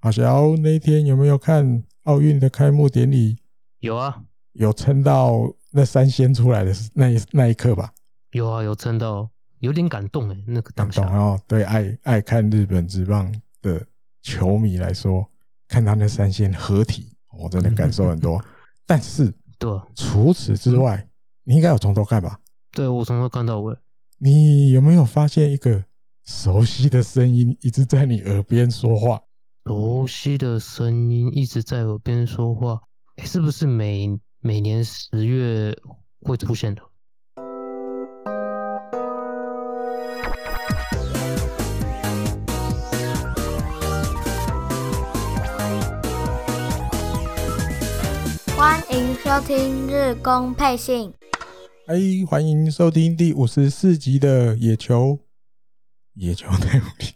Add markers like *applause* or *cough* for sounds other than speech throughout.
阿小那天有没有看奥运的开幕典礼？有啊，有撑到那三仙出来的那一那一刻吧？有啊，有撑到，有点感动哎，那个当下。哦，对，爱爱看日本职棒的球迷来说，看他那三仙合体，我真的感受很多。*laughs* 但是，对，除此之外，嗯、你应该有从头看吧？对，我从头看到尾。你有没有发现一个熟悉的声音一直在你耳边说话？熟悉的声音一直在耳边说话，欸，是不是每每年十月会出现的？欢迎收听日工配信。哎，欢迎收听第五十四集的野球，野球太无聊。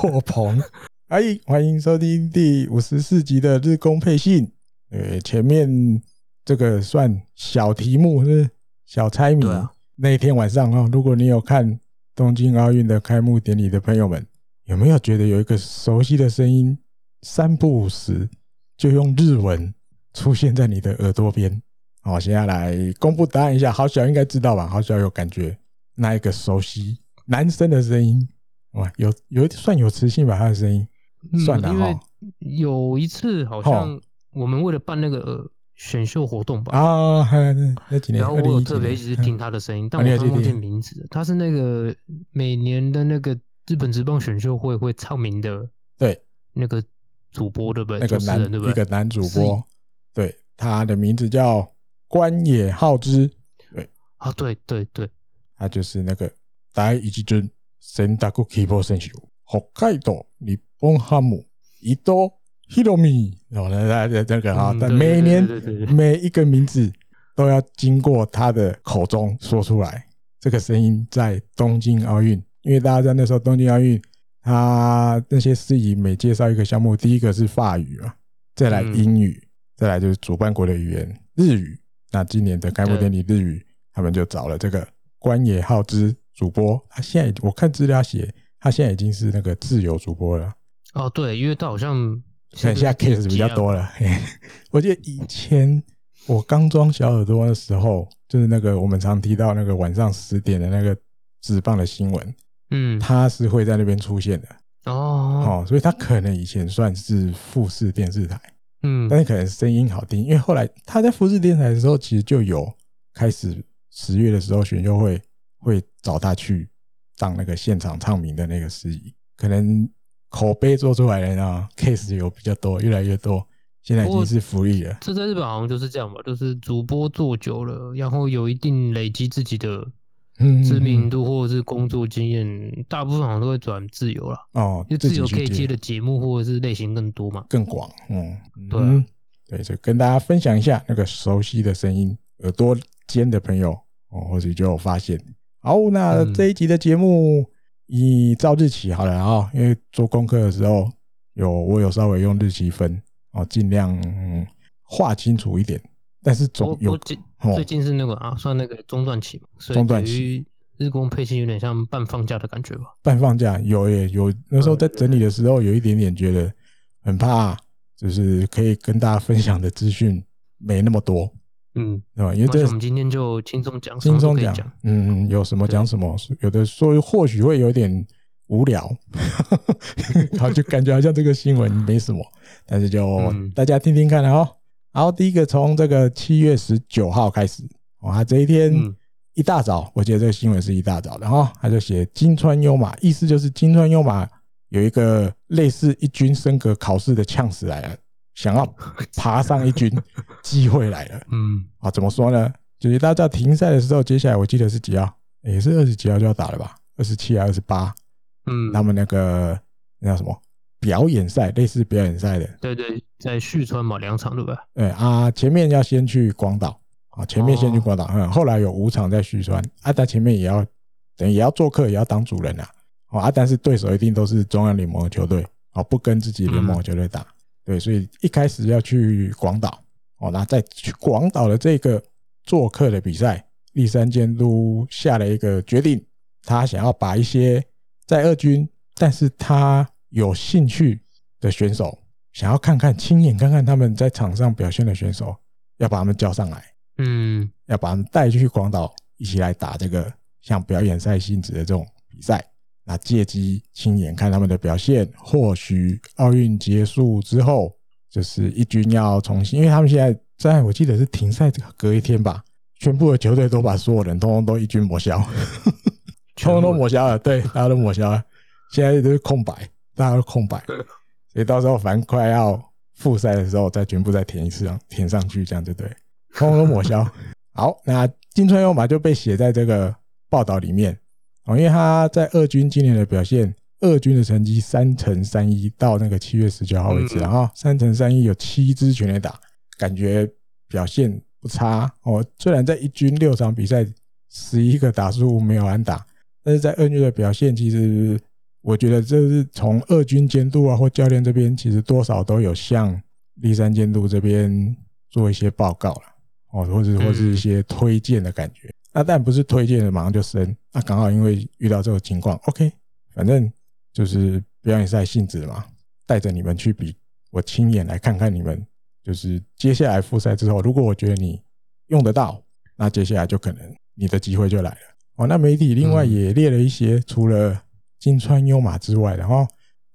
错棚。哎，欢迎收听第五十四集的日工配信。呃，前面这个算小题目是小猜谜。啊、那天晚上啊，如果你有看东京奥运的开幕典礼的朋友们，有没有觉得有一个熟悉的声音，三不五时就用日文？出现在你的耳朵边，好，现在来公布答案一下。好小应该知道吧？好小有感觉，那一个熟悉男生的声音，哇，有有算有磁性吧？他的声音，算了哈。有一次好像我们为了办那个选秀活动吧，啊，那几年，然后我有特别一直听他的声音，但我忘记名字。他是那个每年的那个日本职棒选秀会会唱名的，对，那个主播对不对？那个男一个男主播。对，他的名字叫关野浩之。对啊，对对对，他就是那个第一军选択希望选手，北海道日本ハム伊藤大海。然后呢，他这个啊，但每年每一个名字都要经过他的口中说出来。这个声音在东京奥运，因为大家在那时候东京奥运，他那些司仪每介绍一个项目，第一个是法语啊，再来英语。再来就是主办国的语言日语，那今年的开幕典礼日语，他们就找了这个关野浩之主播。他现在我看资料写，他现在已经是那个自由主播了。哦，对，因为他好像现在 case 比较多了。*laughs* 我记得以前我刚装小耳朵的时候，就是那个我们常提到那个晚上十点的那个纸棒的新闻，嗯，他是会在那边出现的。哦，哦，所以他可能以前算是富士电视台。嗯，但是可能声音好听，因为后来他在富士电视台的时候，其实就有开始十月的时候选秀会会找他去当那个现场唱名的那个司仪，可能口碑做出来的啊 case 有比较多，越来越多，现在已经是福利了。这在日本好像就是这样吧，就是主播做久了，然后有一定累积自己的。知名度或者是工作经验，大部分好像都会转自由了。哦，就自由可以接的节目或者是类型更多嘛，更广。嗯，对、啊、对，就跟大家分享一下那个熟悉的声音，耳朵尖的朋友哦，或许就有发现。好，那这一集的节目以照日期好了啊，因为做功课的时候有我有稍微用日期分哦，尽量画清楚一点。但是总有最近是那个啊，算那个中断期嘛，所以等于日工配信有点像半放假的感觉吧。半放假有耶，有那时候在整理的时候，有一点点觉得很怕，就是可以跟大家分享的资讯没那么多。嗯，对吧？因为这我们今天就轻松讲，轻松讲。嗯嗯，有什么讲什么，有的说或许会有点无聊，*laughs* 然后就感觉好像这个新闻没什么，但是就大家听听看哦。然后第一个从这个七月十九号开始，哇，这一天一大早，我记得这个新闻是一大早的哈，他就写金川优马，意思就是金川优马有一个类似一军升格考试的呛死来了，想要爬上一军，机会来了。*laughs* 嗯，啊，怎么说呢？就是大家在停赛的时候，接下来我记得是几号？也是二十几号就要打了吧？二十七还二十八？嗯，他们那个那叫什么？表演赛，类似表演赛的，对对，在旭川嘛，两场对吧？对啊，前面要先去广岛啊，前面先去广岛，嗯，后来有五场在旭川，啊，但前面也要等于也要做客，也要当主人呐，啊，但是对手一定都是中央联盟的球队，啊，不跟自己联盟的球队打，对，所以一开始要去广岛，哦，那在去广岛的这个做客的比赛，立山监督下了一个决定，他想要把一些在二军。但是他有兴趣的选手，想要看看亲眼看看他们在场上表现的选手，要把他们叫上来，嗯，要把他们带去广岛一起来打这个像表演赛性质的这种比赛。那借机亲眼看他们的表现，或许奥运结束之后，就是一军要重新，因为他们现在在我记得是停赛隔一天吧，全部的球队都把所有人通通都一军抹消，*laughs* 通通都抹消了，对，大家都抹消了，现在都是空白，大家都空白，所以到时候反正快要复赛的时候，再全部再填一次，填上去，这样就对，通通都抹消。*laughs* 好，那金川优马就被写在这个报道里面。哦，因为他在二军今年的表现，二军的成绩三乘三一到那个七月十九号为止，然后三乘三一有七支全垒打，感觉表现不差哦。虽然在一军六场比赛十一个打数没有安打，但是在二军的表现，其实我觉得这是从二军监督啊或教练这边，其实多少都有向立山监督这边做一些报告了哦，或者或是一些推荐的感觉。那但不是推荐的马上就升，那刚好因为遇到这个情况，OK，反正就是表演赛性质嘛，带着你们去比，我亲眼来看看你们，就是接下来复赛之后，如果我觉得你用得到，那接下来就可能你的机会就来了。哦，那媒体另外也列了一些，除了金川优马之外，然后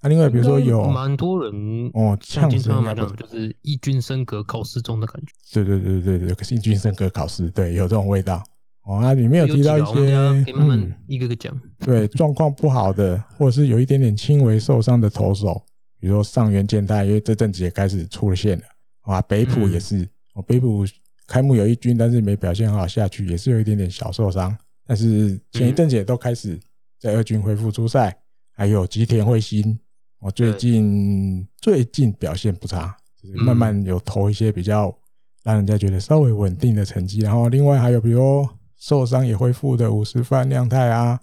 那另外比如说有蛮多人哦，像金川优马就是一军升格考试中的感觉，对对对对对，可是一军升格考试，对，有这种味道。哦，那里面有提到一些，嗯，一个个讲，对，状况不好的，或者是有一点点轻微受伤的投手，比如说上原健太，因为这阵子也开始出现了，啊，北浦也是，哦，北浦开幕有一军，但是没表现很好，下去也是有一点点小受伤，但是前一阵子也都开始在二军恢复出赛，还有吉田彗星，我最近最近表现不差，就是慢慢有投一些比较让人家觉得稍微稳定的成绩，然后另外还有比如。受伤也恢复的五十番亮太啊，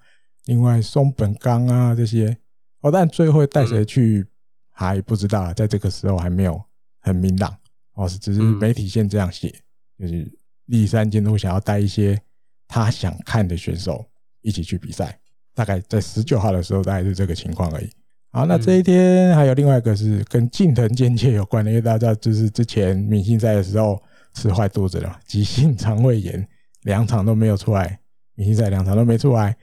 另外松本刚啊这些哦，但最后带谁去还不知道，在这个时候还没有很明朗哦，是只是媒体先这样写，就是立山监督想要带一些他想看的选手一起去比赛，大概在十九号的时候大概是这个情况而已。好，那这一天还有另外一个是跟近藤健介有关的，因为大家知道就是之前明星赛的时候吃坏肚子了，急性肠胃炎。两场都没有出来，明星赛两场都没出来。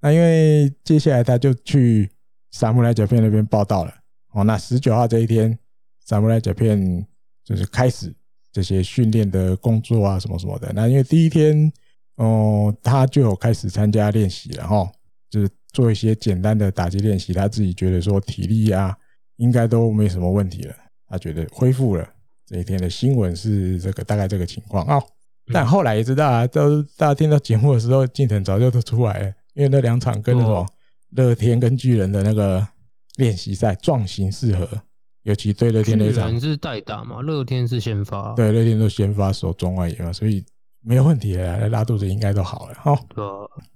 那因为接下来他就去萨姆莱甲片那边报道了。哦，那十九号这一天，萨姆莱甲片就是开始这些训练的工作啊，什么什么的。那因为第一天，哦，他就有开始参加练习了哈，就是做一些简单的打击练习。他自己觉得说体力啊，应该都没什么问题了。他觉得恢复了。这一天的新闻是这个大概这个情况啊。但后来也知道啊，都大家听到节目的时候，近藤早就都出来了，因为那两场跟那种乐天跟巨人的那个练习赛状形适合，尤其对乐天那场，巨人是代打嘛，乐天是先发，对，乐天都先发守中外野嘛，所以没有问题的，拉肚子应该都好了哈，对，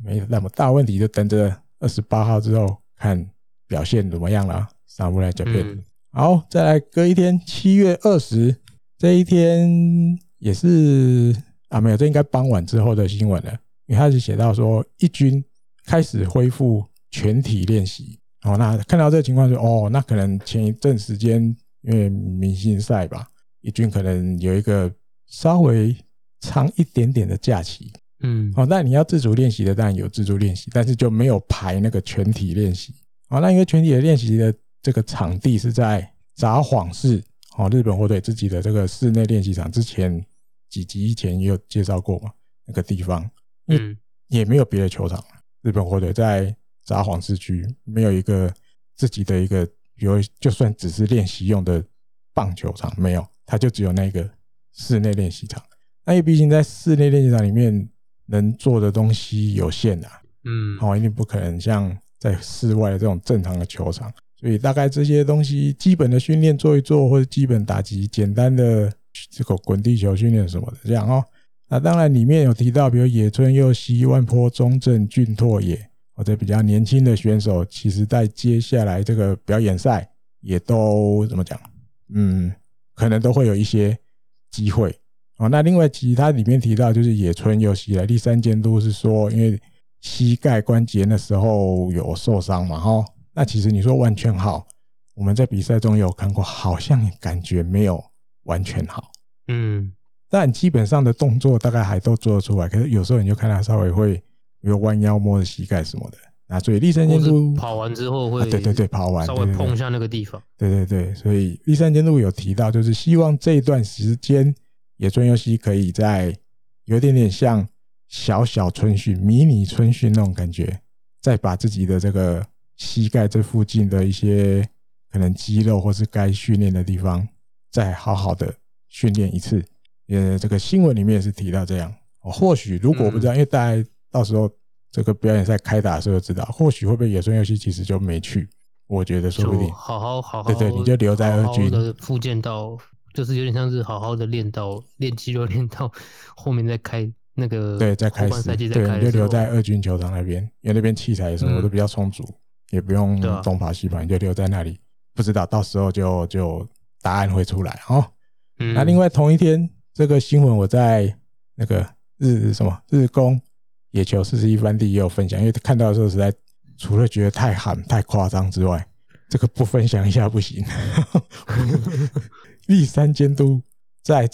没那么大问题，就等着二十八号之后看表现怎么样了。萨姆莱甲片，好，再来隔一天，七月二十这一天也是。啊，没有，这应该傍晚之后的新闻了。因为他是写到说，一军开始恢复全体练习。哦，那看到这个情况就，哦，那可能前一阵时间因为明星赛吧，一军可能有一个稍微长一点点的假期。嗯，哦，那你要自主练习的，当然有自主练习，但是就没有排那个全体练习。哦，那因为全体的练习的这个场地是在札幌市，哦，日本火腿自己的这个室内练习场之前。几集以前也有介绍过嘛，那个地方，嗯，也没有别的球场。日本火腿在札幌市区没有一个自己的一个，比如就算只是练习用的棒球场，没有，它就只有那个室内练习场。那也毕竟在室内练习场里面能做的东西有限啊，嗯，哦，一定不可能像在室外的这种正常的球场，所以大概这些东西基本的训练做一做，或者基本打击简单的。这个滚地球训练什么的，这样哦。那当然里面有提到，比如野村佑希、万波中正、俊拓也，或者比较年轻的选手，其实在接下来这个表演赛也都怎么讲？嗯，可能都会有一些机会哦。那另外其他里面提到，就是野村佑希来第三监督是说，因为膝盖关节那时候有受伤嘛，哈。那其实你说完全好，我们在比赛中有看过，好像感觉没有完全好。嗯，但基本上的动作大概还都做得出来，可是有时候你就看他稍微会比如弯腰摸着膝盖什么的。那所以立山监督跑完之后会，对对对，跑完稍微碰一下那个地方。对对对，所以立山监督有提到，就是希望这一段时间野村优希可以在有点点像小小春训、迷你春训那种感觉，再把自己的这个膝盖这附近的一些可能肌肉或是该训练的地方，再好好的训练一次。呃，这个新闻里面也是提到这样。或许如果我不知道，因为大家到时候。这个表演赛开打的时候就知道，或许会不会野村佑希其实就没去，我觉得说不定。好好好好，对对，你就留在二军的复健到，就是有点像是好好的练到练肌肉，练到 *laughs* 后面再开那个对，再开始对，你就留在二军球场那边，因为那边器材什么都比较充足，也不用东跑西跑，你就留在那里。不知道到时候就就答案会出来哦。嗯那另外同一天这个新闻我在那个日什么日工。野球四十一番地也有分享，因为看到的时候实在除了觉得太喊太夸张之外，这个不分享一下不行。*laughs* 立三监督在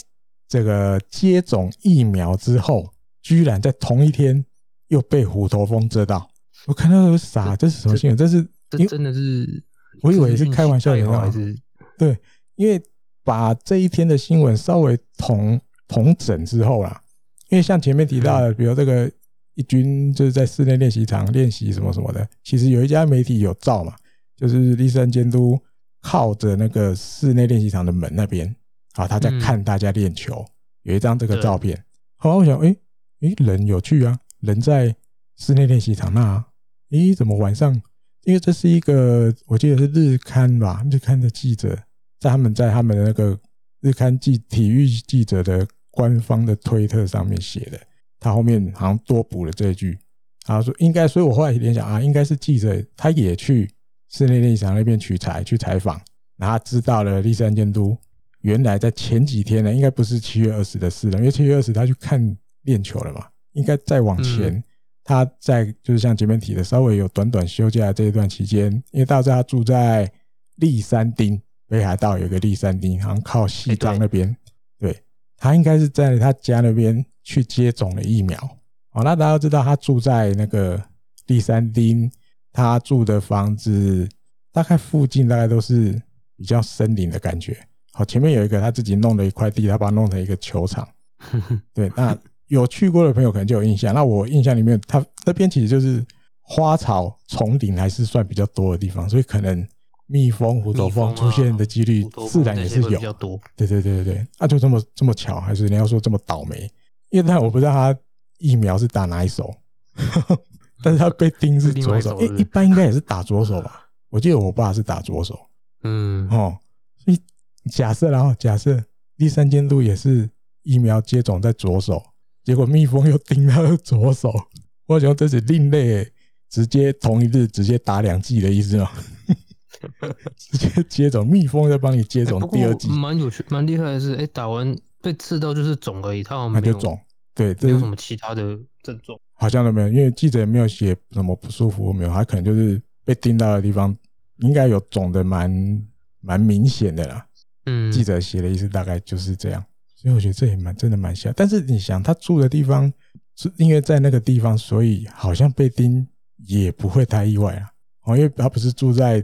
这个接种疫苗之后，居然在同一天又被虎头蜂蛰到，我看到有傻，这是什么新闻？这是这真的是，我以为是开玩笑的话，还是对？因为把这一天的新闻稍微统统整之后啦，因为像前面提到的，比如这个。一军就是在室内练习场练习什么什么的，其实有一家媒体有照嘛，就是立山监督靠着那个室内练习场的门那边，啊，他在看大家练球，有一张这个照片。后来我想，诶诶，人有趣啊，人在室内练习场那，诶，怎么晚上？因为这是一个，我记得是日刊吧，日刊的记者在他们在他们的那个日刊记体育记者的官方的推特上面写的。他后面好像多补了这一句，他说应该，所以我后来联想啊，应该是记者他也去室内练习场那边取材去采访，然后知道了立山监督原来在前几天呢，应该不是七月二十的事了，因为七月二十他去看练球了嘛，应该再往前，他在就是像前面提的，稍微有短短休假的这一段期间，因为大家住在立山町北海道有个立山町，好像靠西藏那边，对，他应该是在他家那边。去接种了疫苗，哦，那大家都知道他住在那个立山町，他住的房子大概附近大概都是比较森林的感觉。好，前面有一个他自己弄了一块地，他把它弄成一个球场。*laughs* 对，那有去过的朋友可能就有印象。那我印象里面，他那边其实就是花草丛林还是算比较多的地方，所以可能蜜蜂、虎头蜂出现的几率自然也是有。对对对对对，那就这么这么巧，还是你要说这么倒霉？因为但我不知道他疫苗是打哪一手，*laughs* 但是他被叮是左手，一一般应该也是打左手吧？我记得我爸是打左手，嗯，哦，所以假设然后假设第三监督也是疫苗接种在左手，结果蜜蜂又叮他的左手，我想这是另类，直接同一日直接打两剂的意思吗？直接 *laughs* 接种蜜蜂在帮你接种第二剂，蛮有趣，蛮厉害的是，哎，打完。被刺到就是肿而已，他好像没有肿，对，没有什么其他的症状，好像都没有，因为记者也没有写什么不舒服，没有，他可能就是被叮到的地方应该有肿的蛮蛮明显的啦。嗯，记者写的意思大概就是这样，所以我觉得这也蛮真的蛮像。但是你想，他住的地方是因为在那个地方，所以好像被叮也不会太意外啊。哦，因为他不是住在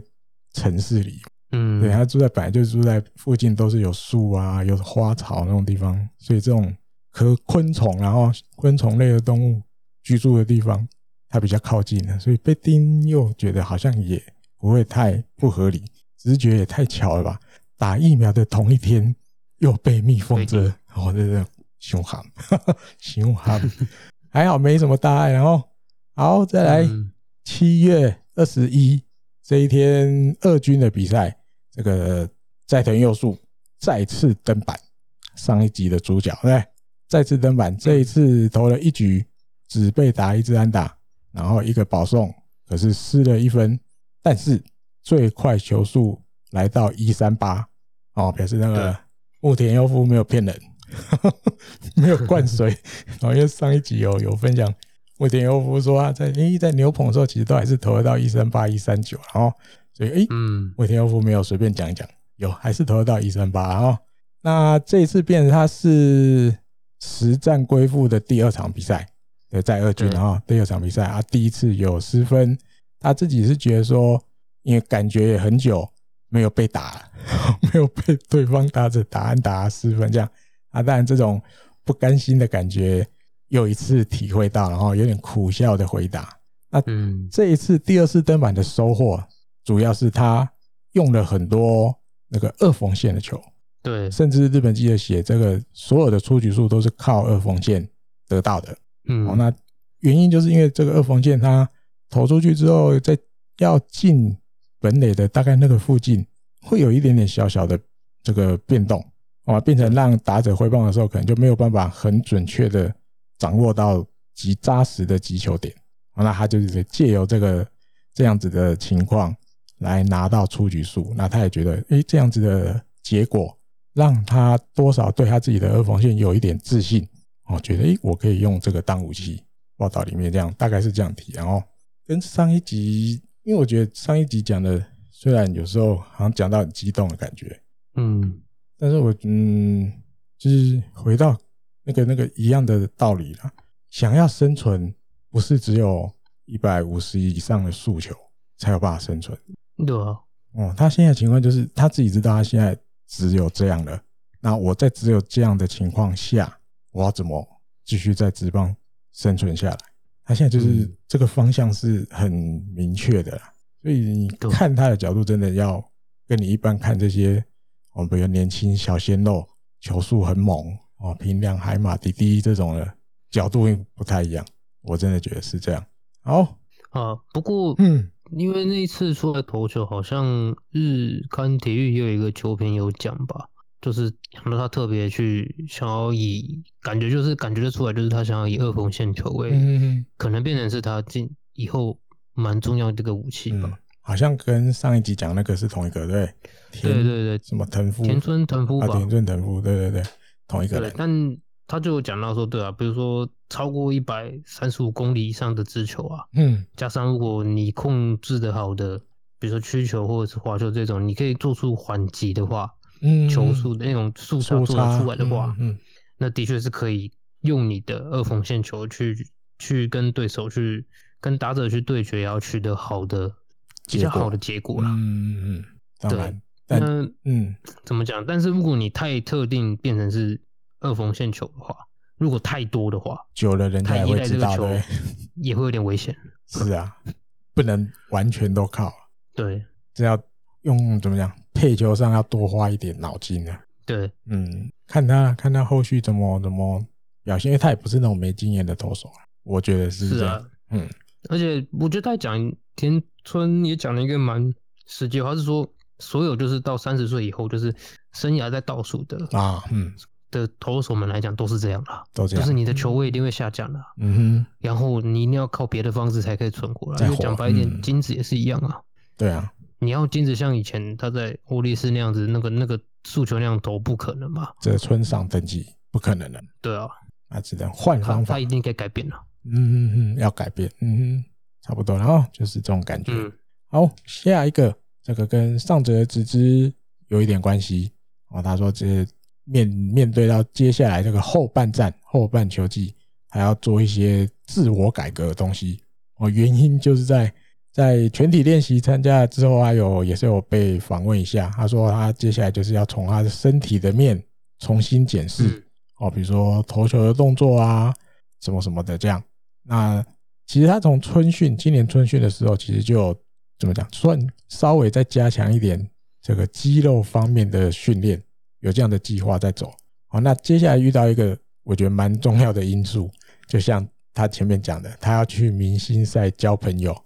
城市里。嗯，对，他住在本来就住在附近，都是有树啊，有花草那种地方，所以这种和昆虫，然后昆虫类的动物居住的地方，它比较靠近的，所以被叮又觉得好像也不会太不合理，直觉也太巧了吧？打疫苗的同一天又被蜜蜂蛰，哦，这个凶悍，*laughs* 凶悍，还好没什么大碍，然后好再来七月二十一这一天二军的比赛。这个斋藤佑树再次登板，上一集的主角对，再次登板，这一次投了一局，只被打一支安打，然后一个保送，可是失了一分，但是最快球速来到一三八，哦，表示那个木田优夫没有骗人，*laughs* 没有灌水，然后因为上一集有有分享尾田优夫说啊在诶在牛棚的时候，其实都还是投得到一三八一三九，然后所以诶，嗯，尾田优夫没有随便讲一讲，有还是投得到一三八，然后那这一次变成他是实战归复的第二场比赛，对，在二军，然后第二场比赛啊，第一次有失分，他自己是觉得说，因为感觉也很久没有被打，*laughs* 没有被对方打着打安打失分这样。啊，当然这种不甘心的感觉。又一次体会到，然后有点苦笑的回答。那这一次第二次登板的收获，主要是他用了很多那个二缝线的球，对，甚至日本记者写这个所有的出局数都是靠二缝线得到的。嗯，那原因就是因为这个二缝线，它投出去之后，在要进本垒的大概那个附近，会有一点点小小的这个变动，啊，变成让打者挥棒的时候，可能就没有办法很准确的。掌握到极扎实的击球点，那他就是借由这个这样子的情况来拿到出局数。那他也觉得，哎、欸，这样子的结果让他多少对他自己的二缝线有一点自信哦，觉得哎、欸，我可以用这个当武器。报道里面这样大概是这样提，然后跟上一集，因为我觉得上一集讲的虽然有时候好像讲到很激动的感觉，嗯，但是我嗯，就是回到。那个那个一样的道理啦，想要生存，不是只有一百五十以上的诉求才有办法生存。对啊，哦，他现在情况就是他自己知道他现在只有这样了。那我在只有这样的情况下，我要怎么继续在职棒生存下来？他现在就是这个方向是很明确的啦。所以你看他的角度，真的要跟你一般看这些，我们比如年轻小鲜肉，球速很猛。哦，平良海马滴滴这种的角度不太一样，我真的觉得是这样。好啊，不过嗯，因为那一次出来投球，好像日刊体育也有一个球评有讲吧，就是说他特别去想要以感觉就是感觉得出来，就是他想要以二缝线球为，嗯，可能变成是他进以后蛮重要的这个武器吧。好像跟上一集讲那个是同一个，对？对对对，什么藤夫？田村藤夫吧？田村藤夫，对对对。同一个对，但他就有讲到说，对啊，比如说超过一百三十五公里以上的直球啊，嗯，加上如果你控制的好的，比如说曲球或者是滑球这种，你可以做出缓急的话，嗯，球速的那种速差做得出来的话，嗯，嗯，那的确是可以用你的二缝线球去去跟对手去跟打者去对决，也要取得好的比较好的结果啦，嗯嗯嗯，当然。对那嗯，怎么讲？但是如果你太特定变成是二缝线球的话，如果太多的话，久了人家也会知道，的，也会有点危险。*laughs* 是啊，不能完全都靠。*laughs* 对，这要用怎么讲？配球上要多花一点脑筋啊。对，嗯，看他看他后续怎么怎么表现，因为他也不是那种没经验的投手啊。我觉得是这样。啊，嗯，而且我觉得他讲田村也讲了一个蛮实际话，是说。所有就是到三十岁以后，就是生涯在倒数的啊，嗯，的投手们来讲都是这样啦，都这样，就是你的球位一定会下降的，嗯哼，然后你一定要靠别的方式才可以存活了。因为讲白一点，金子也是一样啊，对啊，你要金子像以前他在欧力士那样子，那个那个诉求那样投，不可能吧？这村上登记不可能的，对啊，那只能换方法，他一定可以改变了，嗯嗯嗯，要改变，嗯哼，差不多，然后就是这种感觉。好，下一个。这个跟上泽直之有一点关系哦。他说，这面面对到接下来这个后半战、后半球季，还要做一些自我改革的东西哦。原因就是在在全体练习参加了之后，还有也是有被访问一下。他说，他接下来就是要从他的身体的面重新检视哦，比如说投球的动作啊，什么什么的这样。那其实他从春训，今年春训的时候，其实就有。怎么讲？算稍微再加强一点这个肌肉方面的训练，有这样的计划在走。好，那接下来遇到一个我觉得蛮重要的因素，就像他前面讲的，他要去明星赛交朋友，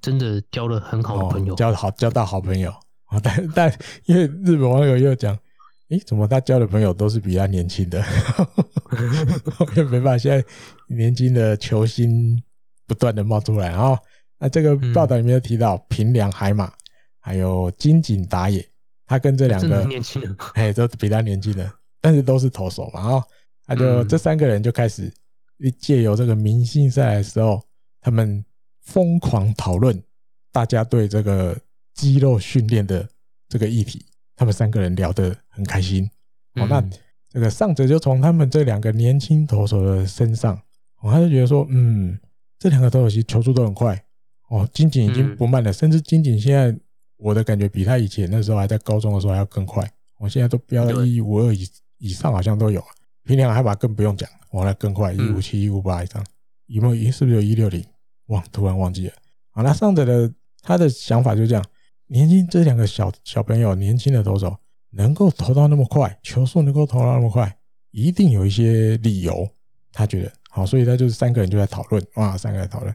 真的交了很好的朋友，交好交到好朋友啊。但 *laughs* 但因为日本网友又讲，诶，怎么他交的朋友都是比他年轻的？*laughs* 没办法，现在年轻的球星不断的冒出来啊。那这个报道里面有提到平良海马，还有金井打野，他跟这两个年轻人，*laughs* 哎，都比他年轻人，但是都是投手嘛，然后他就这三个人就开始借由这个明星赛的时候，他们疯狂讨论大家对这个肌肉训练的这个议题，他们三个人聊得很开心。哦，那这个上者就从他们这两个年轻投手的身上，哦，他就觉得说，嗯，这两个投手其实球速都很快。哦，金井已经不慢了，甚至金井现在我的感觉比他以前那时候还在高中的时候还要更快。我现在都飙到一五二以以上，好像都有。平良海拔更不用讲，我来更快，一五七、一五八以上。有没有？是不是有一六零？忘，突然忘记了。好，那上者的他的想法就是这样：年轻这两个小小朋友，年轻的投手能够投到那么快，球速能够投到那么快，一定有一些理由。他觉得好，所以他就是三个人就在讨论，哇，三个人讨论，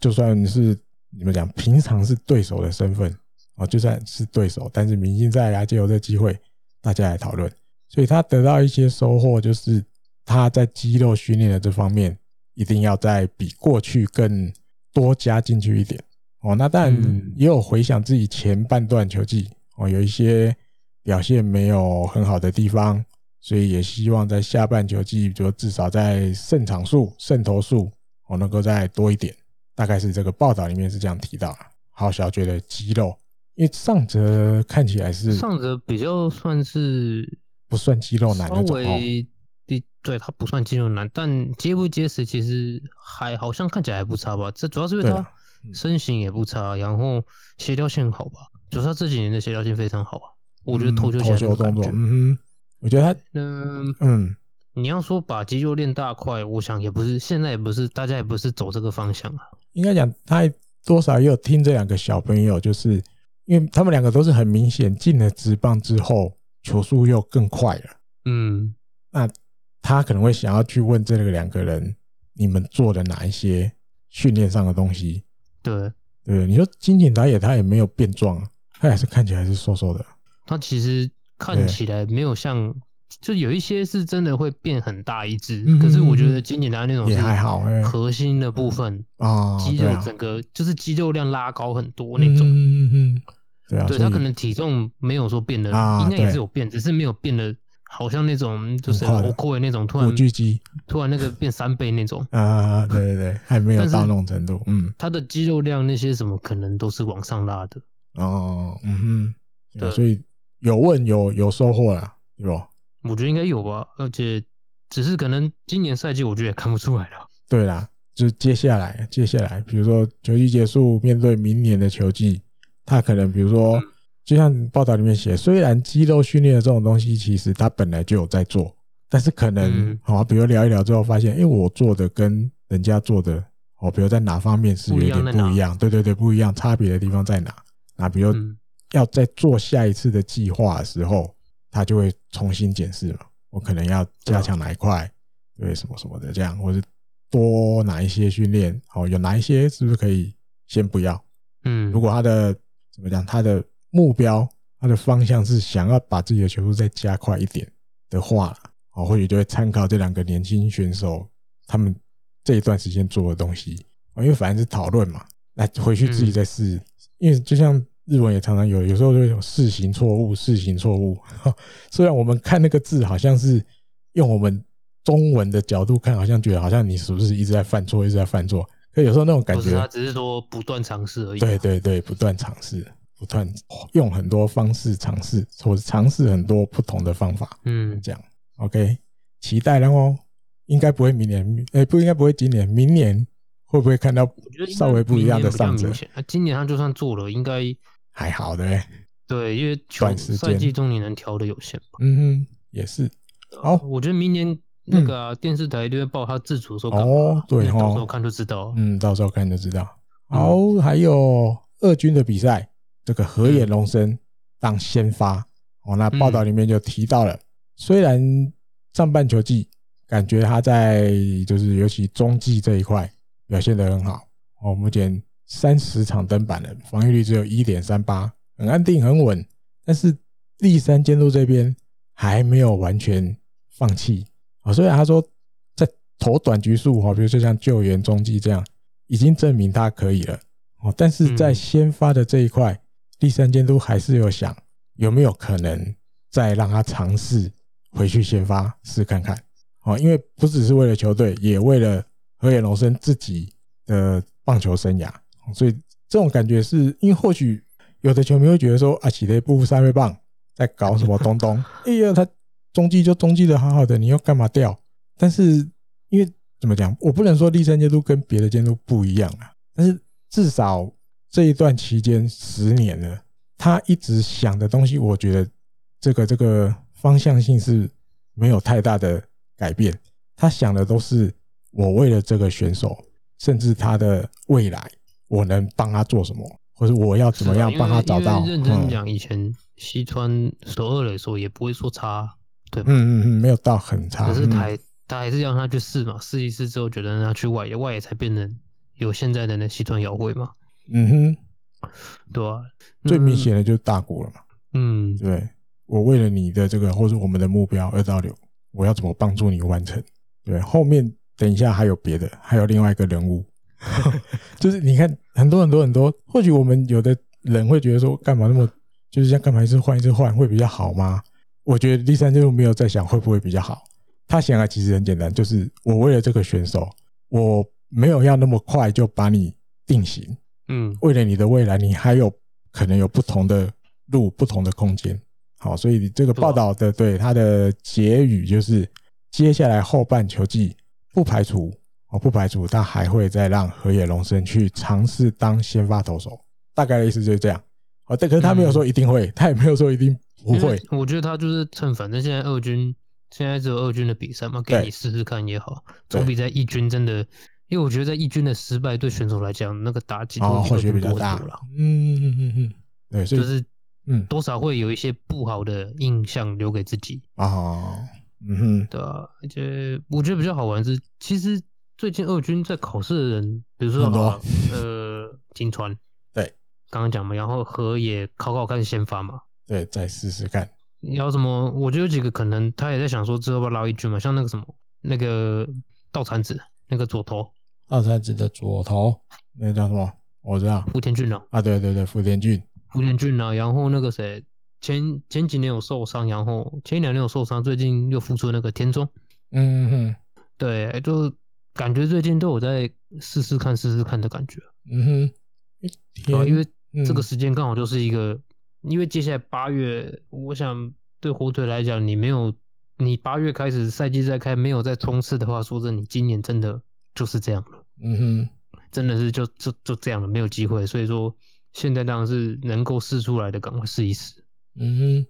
就算是。你们讲平常是对手的身份啊，就算是对手，但是明星赛来就有这机会，大家来讨论，所以他得到一些收获，就是他在肌肉训练的这方面一定要再比过去更多加进去一点哦。那当然也有回想自己前半段球季哦，有一些表现没有很好的地方，所以也希望在下半球季，就至少在胜场数、胜投数我，能够再多一点。大概是这个报道里面是这样提到的。好，小觉得肌肉，因为上泽看起来是上泽比较算是不算肌肉男，稍微对，对他不算肌肉男，但结不结实其实还好像看起来还不差吧。这主要是因为他身形也不差，然后协调性好吧，就是他这几年的协调性非常好啊。我觉得投球起来有感觉，嗯，我觉得他嗯嗯。你要说把肌肉练大块，我想也不是，现在也不是，大家也不是走这个方向啊。应该讲，他多少也有听这两个小朋友，就是因为他们两个都是很明显进了职棒之后，球速又更快了。嗯，那他可能会想要去问这个两个人，你们做了哪一些训练上的东西？对对，你说金井打野他也没有变壮，他也是看起来是瘦瘦的。他其实看起来没有像。就有一些是真的会变很大一只，可是我觉得金井南那种也还好，核心的部分啊，肌肉整个就是肌肉量拉高很多那种，嗯嗯，对啊，对他可能体重没有说变得，应该也是有变，只是没有变得好像那种就是我扣的那种突然巨肌，突然那个变三倍那种啊，对对对，还没有到那种程度，嗯，他的肌肉量那些什么可能都是往上拉的哦，嗯哼，对，所以有问有有收获了，对吧？我觉得应该有吧，而且只是可能今年赛季我觉得也看不出来了。*laughs* 对啦，就是接下来，接下来，比如说球季结束，面对明年的球季，他可能比如说，就像报道里面写，虽然肌肉训练的这种东西，其实他本来就有在做，但是可能好，比如聊一聊之后发现，哎，我做的跟人家做的，哦，比如在哪方面是有点不一样，对对对，不一样，差别的地方在哪？那比如要在做下一次的计划的时候。他就会重新检视了，我可能要加强哪一块，对什么什么的这样，或是多哪一些训练，哦，有哪一些是不是可以先不要？嗯，如果他的怎么讲，他的目标，他的方向是想要把自己的球速再加快一点的话，哦，或许就会参考这两个年轻选手他们这一段时间做的东西，因为反正是讨论嘛，那回去自己再试，因为就像。日文也常常有，有时候就有试行错误，试行错误。*laughs* 虽然我们看那个字，好像是用我们中文的角度看，好像觉得好像你是不是一直在犯错，一直在犯错。可有时候那种感觉，他只是说不断尝试而已。对对对，不断尝试，不断用很多方式尝试，或者尝试很多不同的方法。嗯，这样 OK，期待了哦。应该不会明年，哎，不应该不会今年，明年会不会看到稍微不一样的上今年他就算做了，应该。还好的，对，因为短时间赛季中你能调的有限吧？嗯哼，也是。好，我觉得明年那个电视台一定会报他自主说哦，对哦，对，到时候看就知道。嗯，到时候看就知道。好，还有二军的比赛，这个河野龙生当先发哦。那报道里面就提到了，虽然上半球季感觉他在就是尤其中继这一块表现得很好哦，目前。三十场登板了，防御率只有一点三八，很安定很稳。但是栗山监督这边还没有完全放弃啊。虽然他说在投短局数哈，比如说像救援中继这样，已经证明他可以了哦。但是在先发的这一块，栗山监督还是有想有没有可能再让他尝试回去先发试看看哦。因为不只是为了球队，也为了河野龙生自己的。棒球生涯。所以这种感觉是因为或许有的球迷会觉得说啊，起的不三位棒在搞什么东东？*laughs* 哎呀，他中继就中继的好好的，你又干嘛掉？但是因为怎么讲，我不能说立山监督跟别的监督不一样啊，但是至少这一段期间十年了，他一直想的东西，我觉得这个这个方向性是没有太大的改变。他想的都是我为了这个选手，甚至他的未来。我能帮他做什么，或者我要怎么样帮他找到？认真讲，以前西川守二垒的时候也不会说差，对吧？嗯嗯嗯，没有到很差。可是他他还是让他去试嘛，试一试之后觉得让他去外野，外野才变成有现在的那西川遥辉嘛。嗯哼，对啊，最明显的就是大国了嘛。嗯，对，我为了你的这个或者我们的目标二到六，我要怎么帮助你完成？对，后面等一下还有别的，还有另外一个人物。*laughs* 就是你看很多很多很多，或许我们有的人会觉得说，干嘛那么就是像干嘛一直换一直换会比较好吗？我觉得第三就没有在想会不会比较好。他想的其实很简单，就是我为了这个选手，我没有要那么快就把你定型。嗯，为了你的未来，你还有可能有不同的路、不同的空间。好，所以这个报道的对他的结语就是，接下来后半球季不排除。我不排除他还会再让河野龙生去尝试当先发投手，大概的意思就是这样。哦，但可是他没有说一定会，他也没有说一定不会。我觉得他就是趁反正现在二军现在只有二军的比赛嘛，给你试试看也好，总比在一军真的。因为我觉得在一军的失败对选手来讲，那个打击哦，或许比较大了。嗯嗯嗯嗯，对，就是嗯，多少会有一些不好的印象留给自己啊。嗯哼，对啊，而且我觉得比较好玩是，其实。最近二军在考试的人，比如说啊，呃，金川，对，刚刚讲嘛，然后河野考考看先发嘛，对，再试试看。要什么？我觉得有几个可能，他也在想说之后要不要捞一军嘛，像那个什么，那个稻产子，那个左投，稻产子的左投，那个叫什么？我知道，福田俊啊，啊，对对对，福田俊，福田俊啊，然后那个谁，前前几年有受伤，然后前一两年有受伤，最近又复出那个田中，嗯哼，对，就。感觉最近都有在试试看、试试看的感觉。嗯哼，对，因为这个时间刚好就是一个，嗯、因为接下来八月，我想对火腿来讲，你没有，你八月开始赛季再开，没有再冲刺的话，说真的，你今年真的就是这样了。嗯哼，真的是就就就这样了，没有机会。所以说，现在当然是能够试出来的，赶快试一试。嗯哼，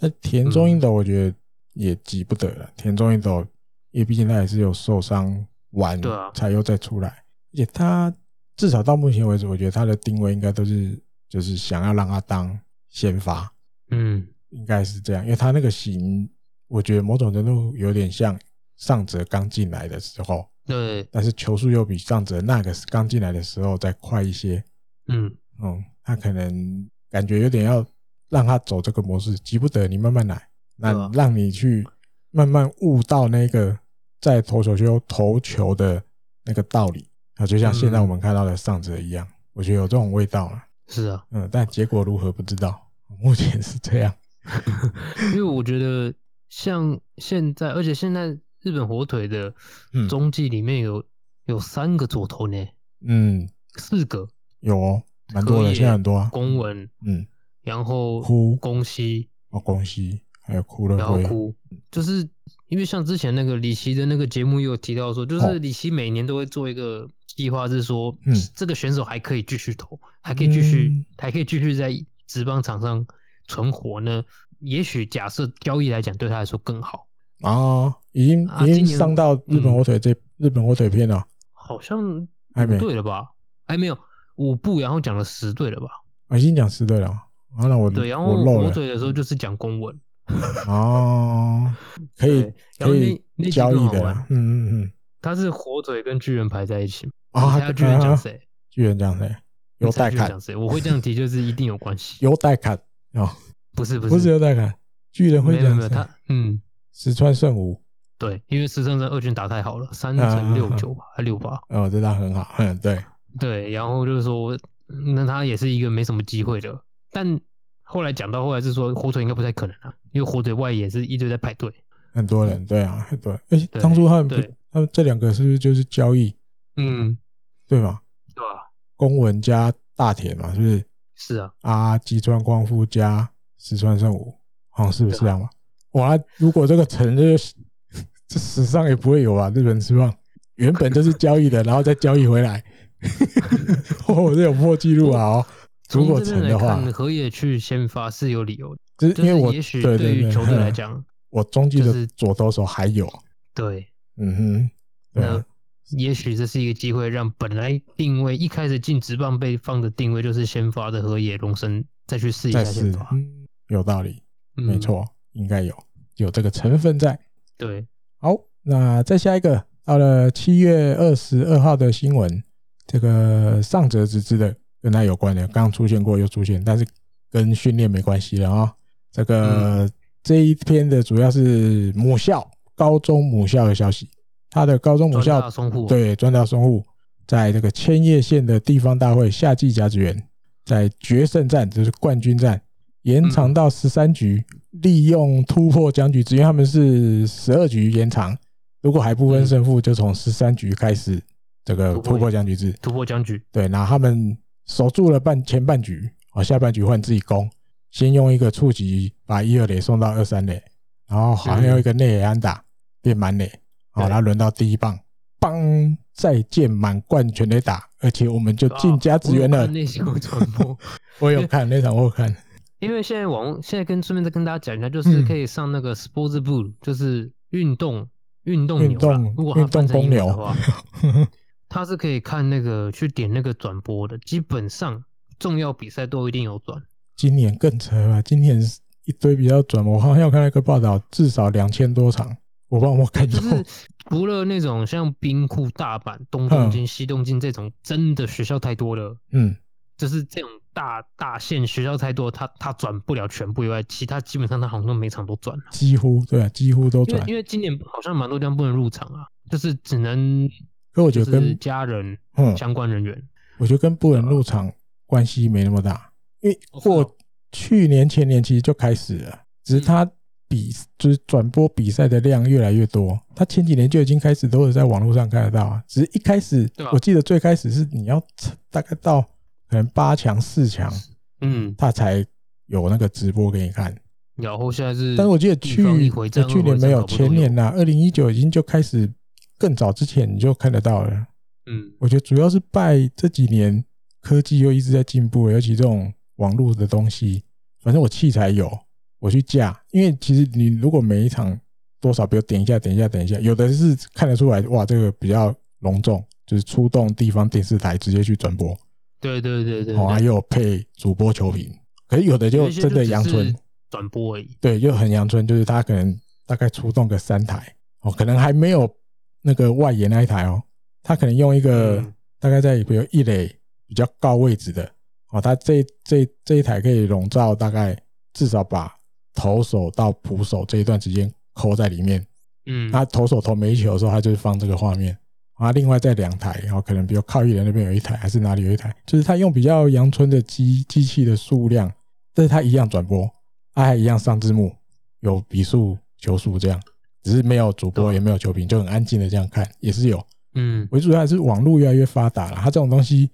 那田中英斗，我觉得也急不得了。嗯、田中英斗，因为毕竟他也是有受伤。完才又再出来，而且他至少到目前为止，我觉得他的定位应该都是就是想要让他当先发，嗯，应该是这样，因为他那个型，我觉得某种程度有点像上泽刚进来的时候，对，但是球速又比上泽那个刚进来的时候再快一些，嗯。嗯，他可能感觉有点要让他走这个模式，急不得你慢慢来，那让你去慢慢悟到那个。在投球就投球的那个道理啊，就像现在我们看到的上泽一样，我觉得有这种味道了。是啊，嗯，但结果如何不知道，目前是这样。*laughs* 因为我觉得像现在，而且现在日本火腿的中继里面有有三个左投呢，嗯，四个。有哦，蛮多的，现在很多啊。公文，嗯，然后哭。宫西。哦，宫西还有哭了，然后哭，就是。因为像之前那个李琦的那个节目也有提到说，就是李琦每年都会做一个计划，是说，嗯，这个选手还可以继续投，还可以继续，还可以继续在职棒场上存活呢。也许假设交易来讲，对他来说更好啊。已经已经上到日本火腿这日本火腿片了，好像还没对了吧？还没有五部，然后讲了十对了吧？已经讲十对了。啊，那我对，然后火腿的时候就是讲公文。*laughs* 哦，可以可以交易的，嗯嗯嗯，他是火腿跟巨人排在一起。啊，他巨人讲谁？*laughs* 巨人讲谁？有带看。讲谁？我会这样提，就是一定有关系。*laughs* 有带看哦，不是不是。不是有带看，巨人会讲他，嗯，石川圣吾，对，因为石川在二军打太好了，三乘六九吧，还六八，哦，这他很好，嗯，对。对，然后就是说，那他也是一个没什么机会的，但。后来讲到后来是说火腿应该不太可能啊，因为火腿外也是一直在排队，很多人对啊，很多人。哎，当初他们他们这两个是不是就是交易？嗯，对吧？对吧？公文加大田嘛，是不是？是啊。啊，吉川光夫加石川圣武，好像是不是这样嘛？哇，如果这个城这 *laughs* 这史上也不会有啊，日本职棒原本就是交易的，然后再交易回来，*laughs* 哦，这有破纪录啊！哦，如果成的话，河野去先发是有理由的，就是因为我也许对于球队来讲，我中继的左投手还有，对，嗯哼，那也许这是一个机会，让本来定位一开始进职棒被放的定位就是先发的河野龙生再去试一下先发，有道理，没错，应该有。有这个成分在，对，好，那再下一个，到了七月二十二号的新闻，这个上泽直之的跟他有关的，刚刚出现过又出现，但是跟训练没关系了啊。这个、嗯、这一篇的主要是母校高中母校的消息，他的高中母校对专大松户，在这个千叶县的地方大会夏季甲子园，在决胜战就是冠军战。延长到十三局，利用突破僵局，因为他们是十二局延长，如果还不分胜负，就从十三局开始这个突破僵局制。突破僵局，对，然后他们守住了半前半局，啊，下半局换自己攻，先用一个触击把一二垒送到二三垒，然后好像有一个内野安打变满垒，好，然后轮到第一棒，棒再见满贯全垒打，而且我们就进甲子园了。我有看那场，我有看。因为现在网现在跟顺便再跟大家讲一下，就是可以上那个 Sports Bull，就是运动运动牛啦。如果它翻成英文的话，*laughs* 它是可以看那个去点那个转播的。基本上重要比赛都一定有转。今年更扯啊！今年一堆比较转，我好像要看一个报道，至少两千多场。我帮我看，就是除了那种像冰库、大阪、东东京、西东京这种真的学校太多了，嗯，就是这种。大大县学校太多，他他转不了全部以外，其他基本上他好像每场都转了，几乎对啊，几乎都转。因为今年好像蛮多地方不能入场啊，就是只能。可我觉得跟家人、嗯。相关人员，我觉得跟不能入场关系没那么大，因为或去年前年其实就开始了，只是他比就是转播比赛的量越来越多，他前几年就已经开始都是在网络上看得到啊，只是一开始我记得最开始是你要大概到。可能八强、四强，嗯，他才有那个直播给你看。然后现在是，但是我记得去去年没有，前年呐，二零一九已经就开始，更早之前你就看得到了。嗯，我觉得主要是拜这几年科技又一直在进步，尤其这种网络的东西。反正我器材有，我去架，因为其实你如果每一场多少，比如点一下、点一下、点一下，有的是看得出来，哇，这个比较隆重，就是出动地方电视台直接去转播。对对对对，哦，还有配主播球评，可是有的就真的阳春转播而已。对，就很阳春，就是他可能大概出动个三台，哦，可能还没有那个外野那一台哦，他可能用一个大概在比如一垒比较高位置的，哦，他这这这一台可以笼罩大概至少把投手到捕手这一段时间扣在里面。嗯，他投手投每一球的时候，他就是放这个画面。啊，另外在两台，然后可能比如靠一垒那边有一台，还是哪里有一台，就是他用比较阳春的机机器的数量，但是他一样转播，他还一样上字幕，有比数、球数这样，只是没有主播，也没有球评，就很安静的这样看，也是有。嗯，为主还是网络越来越发达了，它这种东西，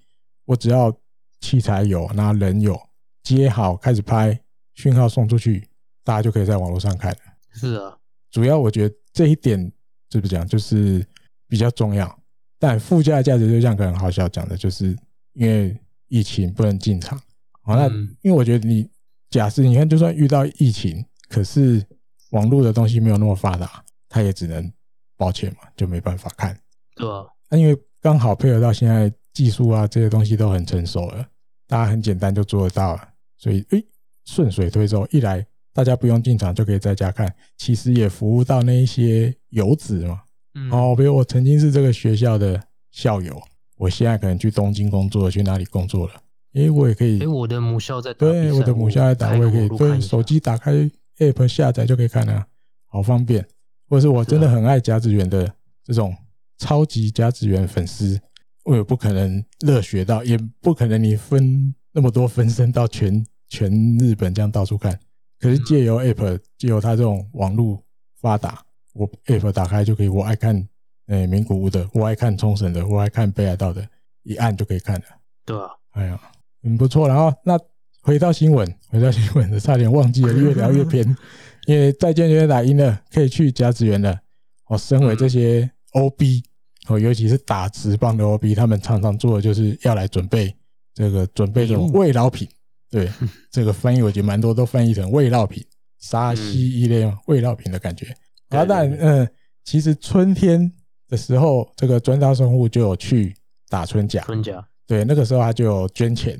我只要器材有，那人有，接好开始拍，讯号送出去，大家就可以在网络上看。是啊，主要我觉得这一点是不是讲就是。比较重要，但附加的价值就像可能好笑讲的，就是因为疫情不能进场。好，那因为我觉得你假设你看，就算遇到疫情，可是网络的东西没有那么发达，他也只能抱歉嘛，就没办法看。对啊，那因为刚好配合到现在技术啊这些东西都很成熟了，大家很简单就做得到了，所以诶顺水推舟，一来大家不用进场就可以在家看，其实也服务到那一些游子嘛。嗯哦，比如我曾经是这个学校的校友，我现在可能去东京工作，去哪里工作了？诶，我也可以。诶，我的母校在对，我的母校在打，我也可以对手机打开 App 下载就可以看了，好方便。或者是我真的很爱甲子园的这种超级甲子园粉丝，我也不可能热血到，也不可能你分那么多分身到全全日本这样到处看。可是借由 App，借由它这种网络发达。我 App 打开就可以，我爱看诶名古屋的，我爱看冲绳的，我爱看北海道的，一按就可以看了。对啊，哎呀，很不错。然后那回到新闻，回到新闻，差点忘记了，越聊越偏。*laughs* 因为再见全垒打赢了，可以去甲子园了。我身为这些 OB，哦，尤其是打职棒的 OB，他们常常做的就是要来准备这个准备这种慰劳品。对，*laughs* 这个翻译我觉得蛮多都翻译成慰劳品，沙西一类慰劳品的感觉。然后但嗯，其实春天的时候，这个专家生物就有去打春甲。春甲。对，那个时候他就有捐钱，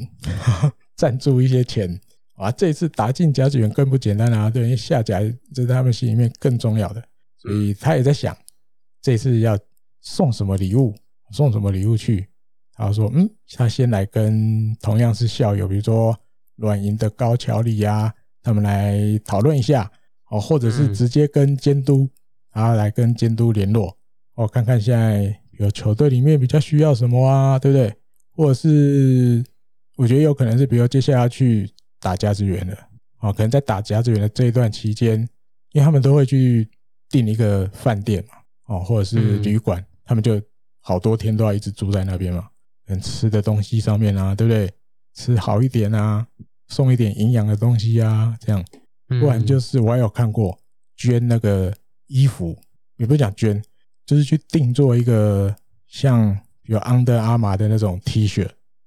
赞助一些钱。啊，这一次打进甲子园更不简单啊！对，因为下甲这是他们心里面更重要的，所以他也在想，这次要送什么礼物，送什么礼物去。他说，嗯，他先来跟同样是校友，比如说软银的高桥里啊，他们来讨论一下，哦，或者是直接跟监督，然后来跟监督联络，哦，看看现在有球队里面比较需要什么啊，对不对？或者是我觉得有可能是，比如接下来去。打甲子园的哦，可能在打甲子园的这一段期间，因为他们都会去订一个饭店嘛，哦，或者是旅馆，他们就好多天都要一直住在那边嘛。嗯，吃的东西上面啊，对不对？吃好一点啊，送一点营养的东西啊，这样。不然就是我还有看过捐那个衣服，也不是讲捐，就是去定做一个像有 Under Armour 的那种 T 恤，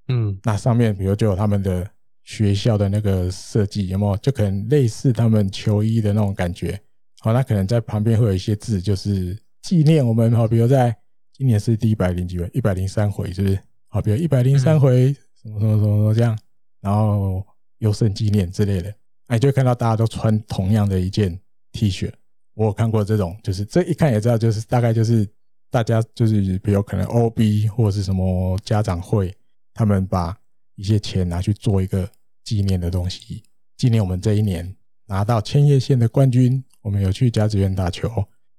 嗯，那上面比如就有他们的。学校的那个设计有没有？就可能类似他们球衣的那种感觉。好，那可能在旁边会有一些字，就是纪念我们。好，比如在今年是第一百零几回，一百零三回，是不是？好，比如一百零三回，什么什么什么什么这样，然后优胜纪念之类的。哎，就会看到大家都穿同样的一件 T 恤。我有看过这种，就是这一看也知道，就是大概就是大家就是比如可能 OB 或者是什么家长会，他们把一些钱拿去做一个。纪念的东西，纪念我们这一年拿到千叶县的冠军，我们有去甲子园打球，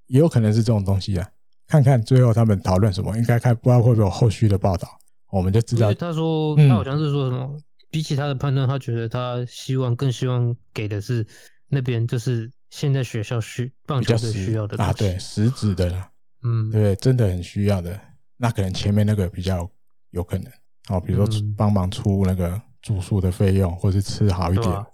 也有可能是这种东西啊。看看最后他们讨论什么，应该看不知道会不会有后续的报道，我们就知道。他说他好像是说什么，嗯、比起他的判断，他觉得他希望更希望给的是那边就是现在学校需棒球队需要的啊，对，实质的啦，嗯，对，真的很需要的，那可能前面那个比较有可能，好，比如说帮忙出那个。住宿的费用，或是吃好一点，啊、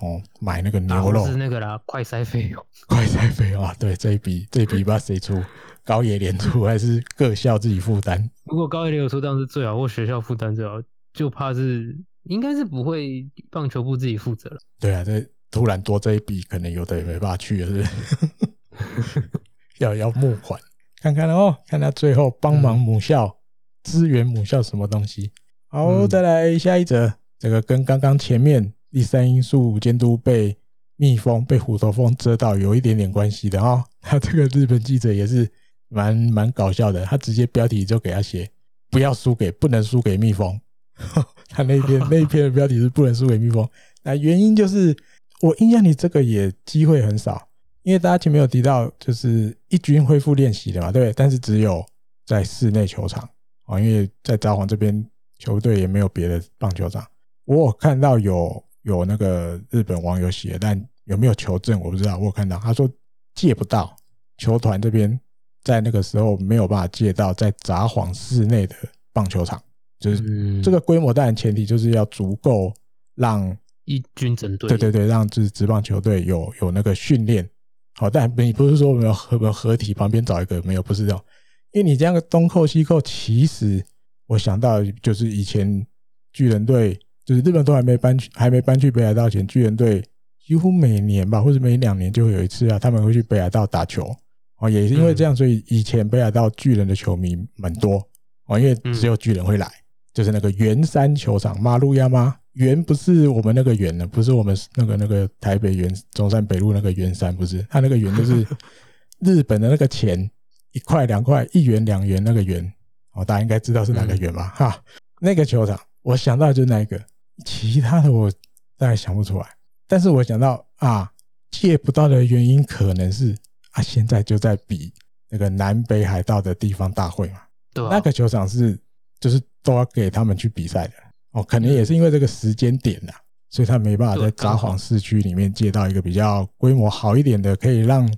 哦，买那个牛肉，是那个啦，快筛费用，*laughs* 快筛费用啊，对，这一笔这一笔不知道谁出，高野连出还是各校自己负担？如果高野连有出，当然是最好，或学校负担最好，就怕是应该是不会棒球部自己负责了。对啊，这突然多这一笔，可能有的也没办法去了，是不是？*laughs* 要要募款，看看哦，看他最后帮忙母校、嗯、支援母校什么东西。好，再来下一则。这个跟刚刚前面第三因素监督被蜜蜂被虎头蜂蛰到有一点点关系的哦。*laughs* 他这个日本记者也是蛮蛮搞笑的，他直接标题就给他写不要输给不能输给蜜蜂。*laughs* 他那篇那一篇的标题是不能输给蜜蜂，那原因就是我印象里这个也机会很少，因为大家前面有提到就是一军恢复练习的嘛，对，但是只有在室内球场啊，因为在札幌这边球队也没有别的棒球场。我有看到有有那个日本网友写，但有没有求证我不知道。我有看到他说借不到，球团这边在那个时候没有办法借到在札幌市内的棒球场，就是这个规模。当然前提就是要足够让一军整队，对对对，让就是职棒球队有有那个训练。好，但你不是说我们要合不合体旁边找一个没有？不是这样，因为你这样东扣西扣，其实我想到就是以前巨人队。就是日本都还没搬去，还没搬去北海道前，巨人队几乎每年吧，或者每两年就会有一次啊，他们会去北海道打球哦。也是因为这样，所以以前北海道巨人的球迷蛮多哦，因为只有巨人会来，就是那个圆山球场，马路亚吗？圆不是我们那个圆的，不是我们那个那个台北圆中山北路那个圆山，不是，他那个圆就是 *laughs* 日本的那个钱，一块两块，一元两元那个元哦，大家应该知道是哪个园吧？哈，那个球场，我想到就是那一个。其他的我大概想不出来，但是我想到啊，借不到的原因可能是啊，现在就在比那个南北海道的地方大会嘛，对，那个球场是就是都要给他们去比赛的哦，可能也是因为这个时间点呐，所以他没办法在札幌市区里面借到一个比较规模好一点的，可以让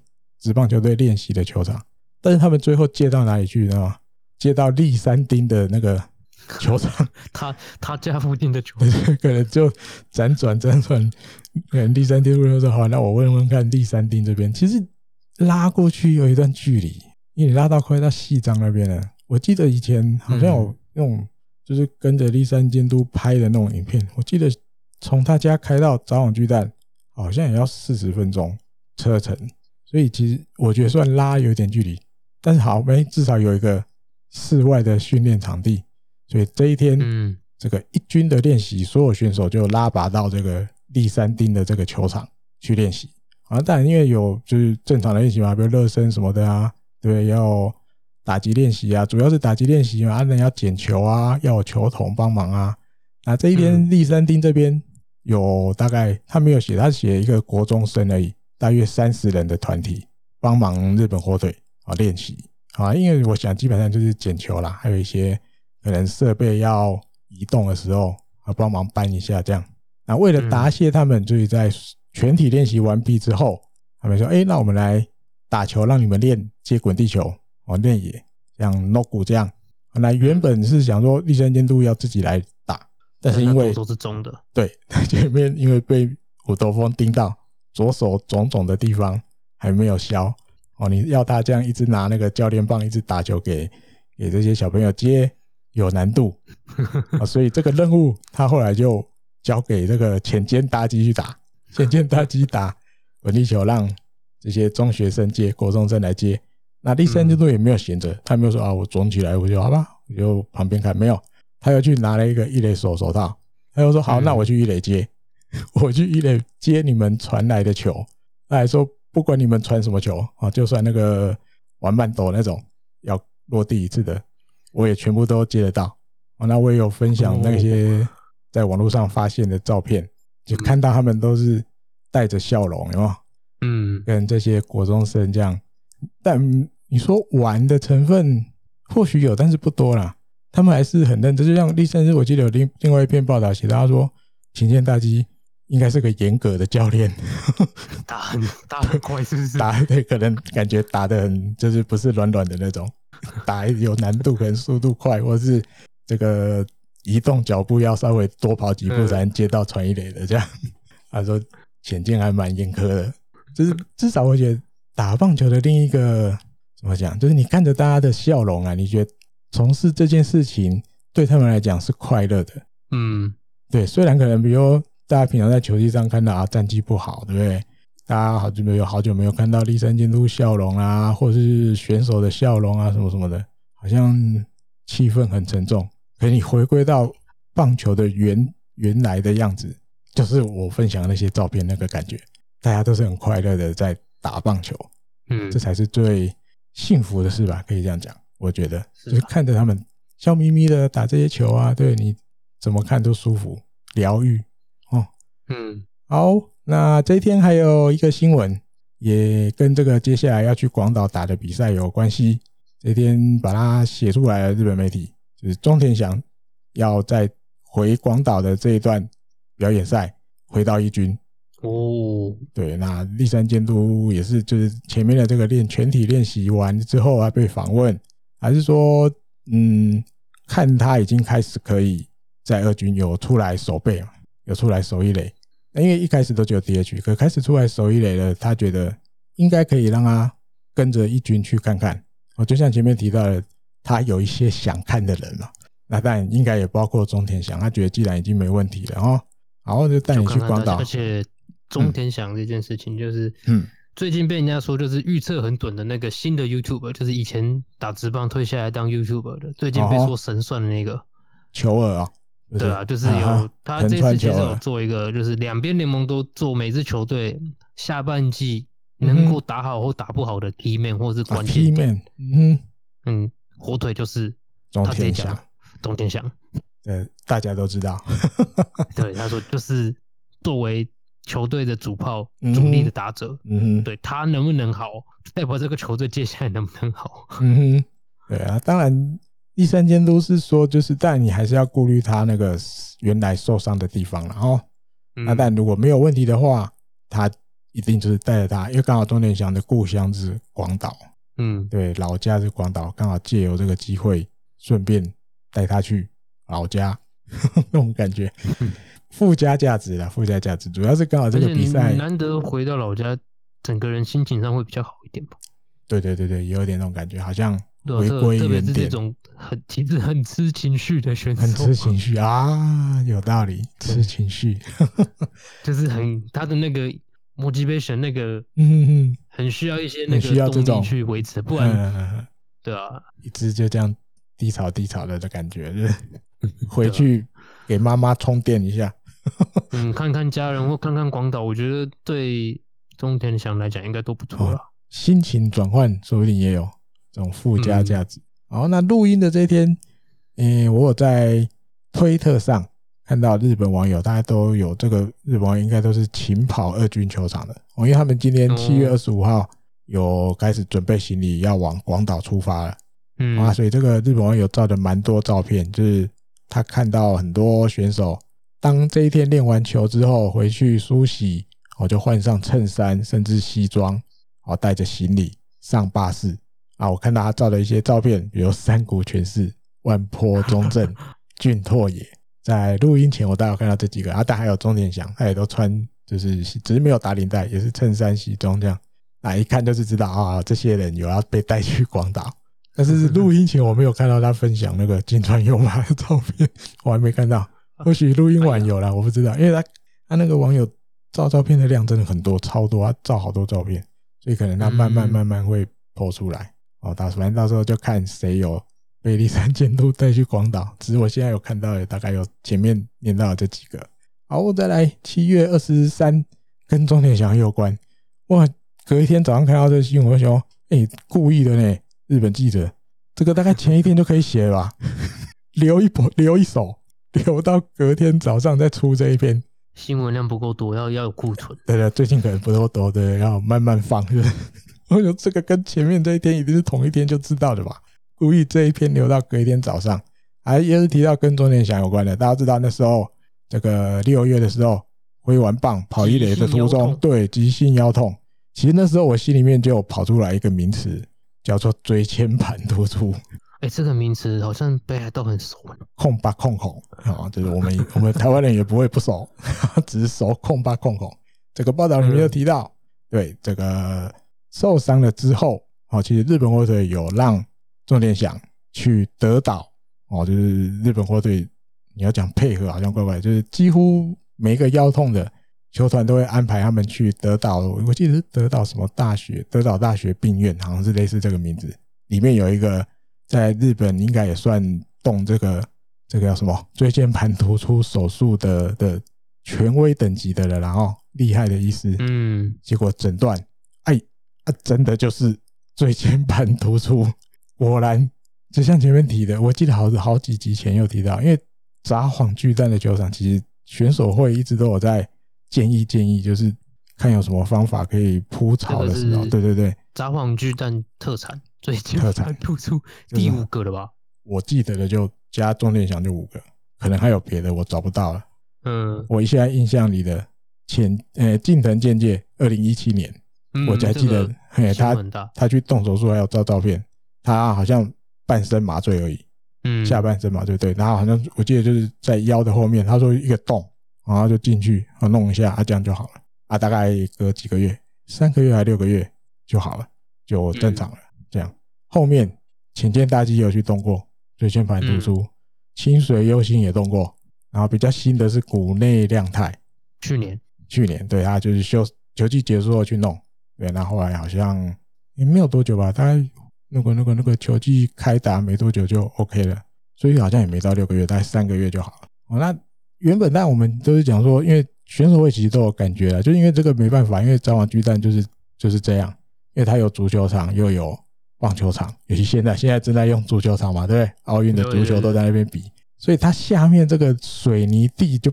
职棒球队练习的球场，但是他们最后借到哪里去呢？借到立山町的那个球场，*laughs* 他他家附近的球。场，*laughs* 可能就辗转辗转，可能第三天路就说好，那我问问看立三丁这边，其实拉过去有一段距离，因为你拉到快到西藏那边了。我记得以前好像有那种，就是跟着立山监督拍的那种影片，我记得从他家开到早网巨蛋，好像也要四十分钟车程，所以其实我觉得算拉有点距离，但是好没至少有一个室外的训练场地。所以这一天，嗯，这个一军的练习，所有选手就拉拔到这个立山町的这个球场去练习。啊，当然因为有就是正常的练习嘛，比如热身什么的啊，对，要打击练习啊，主要是打击练习嘛，啊，人要捡球啊，要有球童帮忙啊。那这一天立山町这边有大概他没有写，他写一个国中生而已，大约三十人的团体帮忙日本火腿啊练习啊，因为我想基本上就是捡球啦，还有一些。可能设备要移动的时候，啊，帮忙搬一下这样。那为了答谢他们，就是在全体练习完毕之后，他们说：“哎，那我们来打球，让你们练接滚地球哦，练野像 NOGU 这样。”本来原本是想说立山监督要自己来打，但是因为都是中的，对，*laughs* 前面因为被虎头蜂叮到，左手肿肿的地方还没有消哦，你要他这样一直拿那个教练棒一直打球给给这些小朋友接。有难度啊，*laughs* 所以这个任务他后来就交给这个浅间大基去打，浅间大基打滚地球，让这些中学生接，国中生来接。那立山监督也没有闲着，他没有说啊，我肿起来我就好吧，我就旁边看，没有，他又去拿了一个一垒手手套，他又说好，那我去一垒接，*laughs* 我去一垒接你们传来的球。他还说不管你们传什么球啊，就算那个玩慢抖那种要落地一次的。我也全部都接得到啊，那我也有分享那些在网络上发现的照片，就看到他们都是带着笑容，有没有？嗯，跟这些国中生这样，但你说玩的成分或许有，但是不多啦。他们还是很认真，就像立山，我记得有另另外一篇报道写，他说请见大基应该是个严格的教练，*laughs* 打很打很快，是不是？打对，可能感觉打的很，就是不是软软的那种。打有难度，可能速度快，或是这个移动脚步要稍微多跑几步才能接到传一垒的这样。*laughs* 他说浅见还蛮严苛的，就是至少我觉得打棒球的另一个怎么讲，就是你看着大家的笑容啊，你觉得从事这件事情对他们来讲是快乐的。嗯，对，虽然可能比如大家平常在球季上看到啊战绩不好，对不对？大家好久没有好久没有看到立山监督笑容啊，或者是选手的笑容啊，什么什么的，好像气氛很沉重。可你回归到棒球的原原来的样子，就是我分享的那些照片那个感觉，大家都是很快乐的在打棒球，嗯，这才是最幸福的事吧？可以这样讲，我觉得就是看着他们笑眯眯的打这些球啊，对你怎么看都舒服、疗愈哦。嗯，好。那这一天还有一个新闻，也跟这个接下来要去广岛打的比赛有关系。这天把它写出来的日本媒体就是中田翔要在回广岛的这一段表演赛回到一军。哦，对，那立山监督也是，就是前面的这个练全体练习完之后啊，被访问，还是说，嗯，看他已经开始可以在二军有出来守备嘛，有出来守一垒。那因为一开始都只有 DH，可开始出来守一垒了，他觉得应该可以让他跟着一军去看看。我，就像前面提到的，他有一些想看的人嘛，那当然应该也包括中田翔，他觉得既然已经没问题了哦，然后就带你去广岛。而且中田翔这件事情，就是嗯，最近被人家说就是预测很准的那个新的 YouTuber，就是以前打职棒退下来当 YouTuber 的，最近被说神算的那个球儿啊。对啊，就是有他这次其实有做一个，就是两边联盟都做，每支球队下半季能够打好或打不好的 key man 或是关键 key man，嗯嗯，火腿就是中田翔，中田翔，对，大家都知道。*laughs* 对，他说就是作为球队的主炮、主力的打者，嗯哼，对他能不能好，*laughs* 代表这个球队接下来能不能好。嗯哼，对啊，当然。立山监督是说，就是但你还是要顾虑他那个原来受伤的地方了哦。那但如果没有问题的话，他一定就是带着他，因为刚好中田祥的故乡是广岛，嗯，对，老家是广岛，刚好借由这个机会顺便带他去老家 *laughs* 那种感觉，*laughs* 附加价值啦，附加价值，主要是刚好这个比赛。难得回到老家，整个人心情上会比较好一点吧。对对对对，有点那种感觉，好像回归原点。特别是这种很其实很吃情绪的选手，很吃情绪啊，有道理，吃情绪，*laughs* 就是很他的那个 motivation 那个，嗯嗯，很需要一些那个动力去维持，不然，嗯、对啊，一直就这样低潮低潮的的感觉，就是 *laughs* 回去给妈妈充电一下，嗯，看看家人或看看广岛，我觉得对中田翔来讲应该都不 *laughs* 错了。哦心情转换，说不定也有这种附加价值。好，那录音的这一天，嗯，我有在推特上看到日本网友，大家都有这个日本网友应该都是勤跑二军球场的。哦，因为他们今天七月二十五号有开始准备行李要往广岛出发了，嗯。啊，所以这个日本网友照的蛮多照片，就是他看到很多选手当这一天练完球之后回去梳洗，我就换上衬衫甚至西装。哦，带着行李上巴士啊！我看到他照的一些照片，比如山谷全嗣、万坡中正、*laughs* 俊拓也。在录音前，我大概有看到这几个啊，但还有中田翔，他也都穿，就是只是没有打领带，也是衬衫西装这样。啊，一看就是知道啊，这些人有要被带去广岛。但是录音前我没有看到他分享那个金川优马的照片，我还没看到。或许录音完有了，我不知道，因为他他那个网友照照片的量真的很多，超多，他照好多照片。所以可能他慢慢慢慢会抛出来哦，到反正到时候就看谁有被立三监督带去广岛。只是我现在有看到的大概有前面念到的这几个。好，我再来七月二十三跟中田翔有关。哇，隔一天早上看到这新闻，说，哎，故意的呢，日本记者这个大概前一天就可以写了吧，留一波留一手，留到隔天早上再出这一篇。新闻量不够多，要要有库存。对对，最近可能不够多，对，要慢慢放。我觉得这个跟前面这一天一定是同一天就知道的吧？故意这一篇留到隔一天早上，还也是提到跟中田祥有关的。大家知道那时候这个六月的时候挥完棒跑一垒的途中，对，急性腰痛。其实那时候我心里面就有跑出来一个名词，叫做椎间盘突出。*laughs* 哎，这个名词好像大家都很熟。控八控孔啊，就是我们我们台湾人也不会不熟，*laughs* 只是熟控八控孔。这个报道里面有提到，对这个受伤了之后，哦，其实日本火腿有让重点想去德岛哦，就是日本火腿你要讲配合好像怪怪，就是几乎每一个腰痛的球团都会安排他们去德岛。我记得是德岛什么大学，德岛大学病院，好像是类似这个名字，里面有一个。在日本应该也算动这个这个叫什么椎间盘突出手术的的权威等级的了，然后厉害的意思。嗯，结果诊断，哎啊，真的就是椎间盘突出。果然，就像前面提的，我记得好好几集前有提到，因为札幌巨蛋的球场，其实选手会一直都有在建议建议，就是看有什么方法可以铺草的时候，对对对，札幌巨蛋特产。椎间盘突出 *laughs* 第五个了吧？我记得的就加中田翔就五个，可能还有别的我找不到了。嗯，我现在印象里的前呃近藤健介二零一七年，我还记得，嘿，他他去动手术还有照照片，他好像半身麻醉而已，嗯，下半身麻醉对，然后好像我记得就是在腰的后面，他说一个洞，然后就进去啊弄一下啊这样就好了啊，大概隔几个月，三个月还六个月就好了，就正常了。这样，后面浅见大肌有去动过椎间盘突出，清水优心也动过，然后比较新的是骨内量态，去年。去年对他就是休球季结束后去弄，对，那后来好像也没有多久吧，大概那个那个那个球季开打没多久就 OK 了，所以好像也没到六个月，大概三个月就好了。哦，那原本那我们都是讲说，因为选手会其实都有感觉了，就因为这个没办法，因为札幌巨蛋就是就是这样，因为它有足球场又有。棒球场，尤其现在现在正在用足球场嘛，对不对？奥运的足球都在那边比，所以它下面这个水泥地就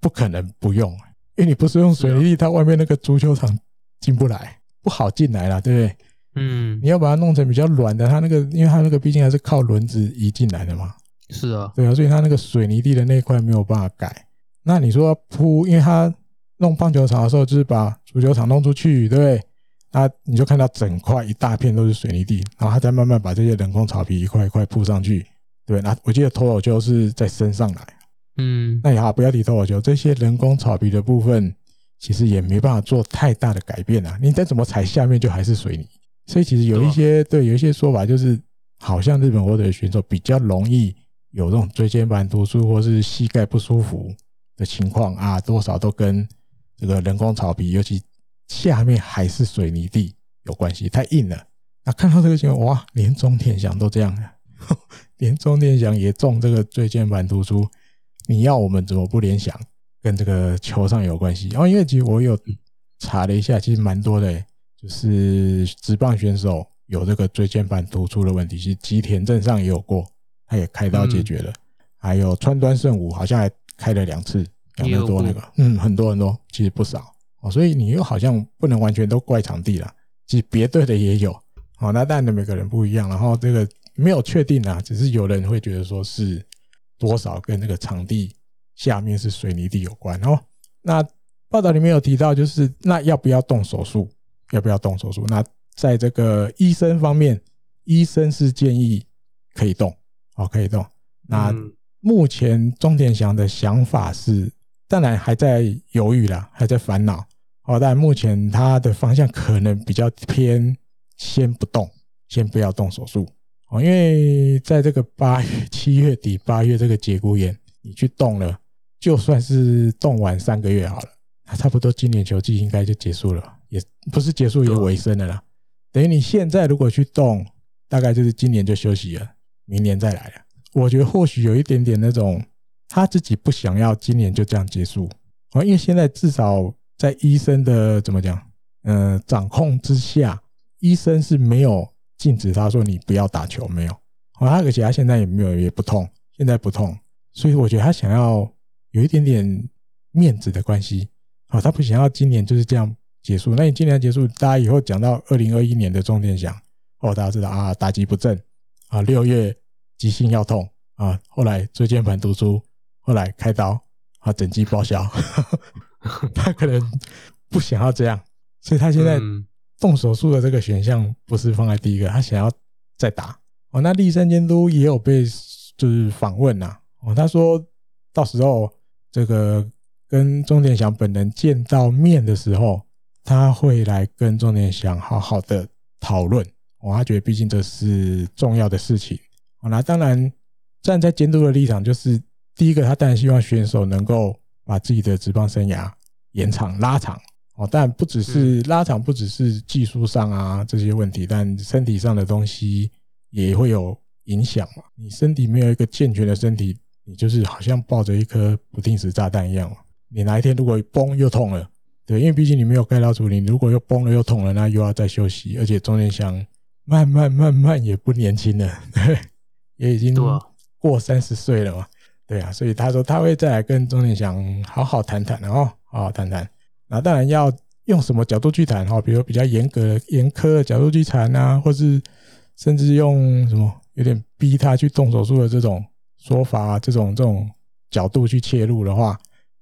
不可能不用，因为你不是用水泥地，它外面那个足球场进不来，不好进来了，对不对？嗯，你要把它弄成比较软的，它那个，因为它那个毕竟还是靠轮子移进来的嘛。是啊，对啊，所以它那个水泥地的那一块没有办法改。那你说铺，因为它弄棒球场的时候，就是把足球场弄出去，对不对？那你就看到整块一大片都是水泥地，然后它再慢慢把这些人工草皮一块一块铺上去，对，那我记得脱口秀是在升上来，嗯，那也好，不要提脱口秀，这些人工草皮的部分，其实也没办法做太大的改变啊。你再怎么踩，下面就还是水泥。所以其实有一些对，有一些说法就是，好像日本火腿的选手比较容易有这种椎间盘突出或是膝盖不舒服的情况啊，多少都跟这个人工草皮，尤其下面还是水泥地有关系，太硬了。那看到这个情况，哇，连中田翔都这样了，*laughs* 连中田翔也中这个椎间盘突出，你要我们怎么不联想跟这个球上有关系？哦，因为其实我有查了一下，其实蛮多的、欸。就是直棒选手有这个椎间盘突出的问题，其实吉田镇上也有过，他也开刀解决了。还有川端胜武好像还开了两次，两年多那个，嗯，很多很多，其实不少哦。所以你又好像不能完全都怪场地了，其实别队的也有哦。那当然的每个人不一样，然后这个没有确定啊，只是有人会觉得说是多少跟那个场地下面是水泥地有关哦。那报道里面有提到，就是那要不要动手术？要不要动手术？那在这个医生方面，医生是建议可以动，哦，可以动。那目前钟田祥的想法是，当然还在犹豫啦，还在烦恼。哦，但目前他的方向可能比较偏先不动，先不要动手术。哦，因为在这个八月、七月底、八月这个节骨眼，你去动了，就算是冻完三个月好了，那差不多今年球季应该就结束了。也不是结束，也尾声了啦。等于你现在如果去动，大概就是今年就休息了，明年再来了。我觉得或许有一点点那种他自己不想要今年就这样结束啊，因为现在至少在医生的怎么讲，嗯，掌控之下，医生是没有禁止他说你不要打球，没有。啊，而且他现在也没有也不痛，现在不痛，所以我觉得他想要有一点点面子的关系。啊，他不想要今年就是这样。结束，那你今年结束，大家以后讲到二零二一年的中田翔，哦，大家知道啊，打击不正啊，六月急性腰痛。啊，后来椎间盘突出，后来开刀。啊，整机报销，*laughs* 他可能不想要这样，所以他现在动手术的这个选项不是放在第一个，他想要再打。哦。那立山监督也有被就是访问呐，哦，他说到时候这个跟钟点祥本人见到面的时候。他会来跟钟点祥好好的讨论，我他觉得毕竟这是重要的事情。好那当然站在监督的立场，就是第一个，他当然希望选手能够把自己的职棒生涯延长拉长哦。但不只是拉长，不只是技术上啊这些问题，但身体上的东西也会有影响嘛。你身体没有一个健全的身体，你就是好像抱着一颗不定时炸弹一样嘛。你哪一天如果崩又痛了。对，因为毕竟你没有盖到处理，你如果又崩了又痛了，那又要再休息。而且中间想慢慢慢慢也不年轻了，对，也已经过三十岁了嘛。对啊，所以他说他会再来跟钟点祥好好谈谈，然后好好谈谈。那当然要用什么角度去谈哈？比如比较严格的、严苛的角度去谈啊，或是甚至用什么有点逼他去动手术的这种说法啊，这种这种角度去切入的话，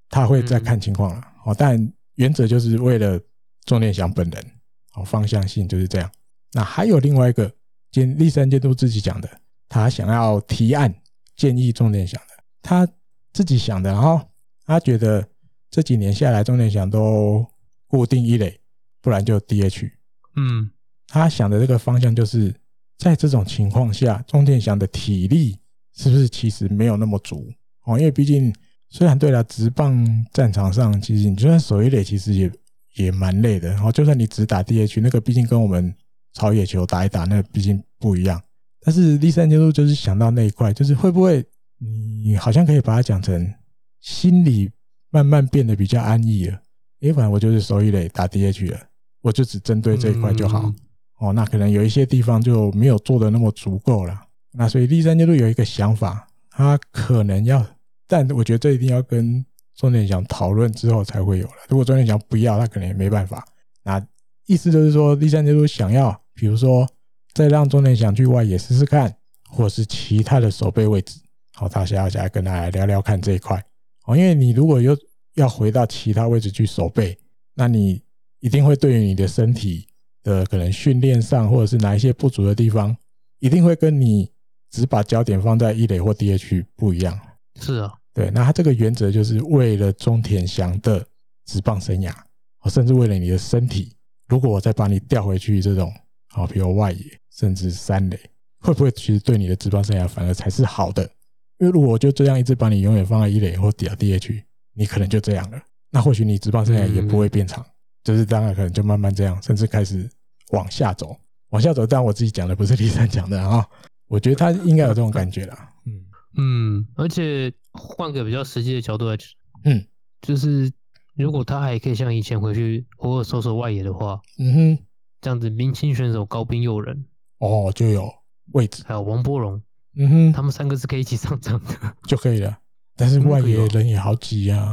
他会再看情况了。哦，但。原则就是为了钟点祥本人，哦，方向性就是这样。那还有另外一个，监立三监督自己讲的，他想要提案建议钟点祥的，他自己想的。然后他觉得这几年下来，钟点祥都固定一垒，不然就 DH。嗯，他想的这个方向就是在这种情况下，钟点祥的体力是不是其实没有那么足？哦，因为毕竟。虽然对了，直棒战场上，其实你就算守一垒，其实也也蛮累的。然后，就算你只打 DH，那个毕竟跟我们草野球打一打，那毕竟不一样。但是第三阶段就是想到那一块，就是会不会你好像可以把它讲成心里慢慢变得比较安逸了。诶，反正我就是守一垒打 DH 了，我就只针对这一块就好。哦，那可能有一些地方就没有做的那么足够了。那所以第三阶段有一个想法，他可能要。但我觉得这一定要跟中田翔讨论之后才会有了。如果中田翔不要，他可能也没办法。那意思就是说，第三阶段想要，比如说再让中田翔去外野试试看，或是其他的守备位置。好，他想要再跟他来聊聊看这一块。哦，因为你如果又要回到其他位置去守备，那你一定会对于你的身体的可能训练上，或者是哪一些不足的地方，一定会跟你只把焦点放在一垒或 DH 不一样。是啊，对，那他这个原则就是为了中田翔的职棒生涯，甚至为了你的身体，如果我再把你调回去这种，好，比如外野甚至三垒，会不会其实对你的职棒生涯反而才是好的？因为如果我就这样一直把你永远放在一垒或底下 DH，你可能就这样了。那或许你职棒生涯也不会变长，就是当然可能就慢慢这样，甚至开始往下走，往下走。但我自己讲的不是 *laughs* 李三讲的啊，我觉得他应该有这种感觉啦。嗯嗯，而且换个比较实际的角度来讲，嗯，就是如果他还可以像以前回去偶尔守守外野的话，嗯哼，这样子明星选手高滨祐人哦就有位置，还有王柏融，嗯哼，他们三个是可以一起上场的，就可以了。但是外野人也好挤啊。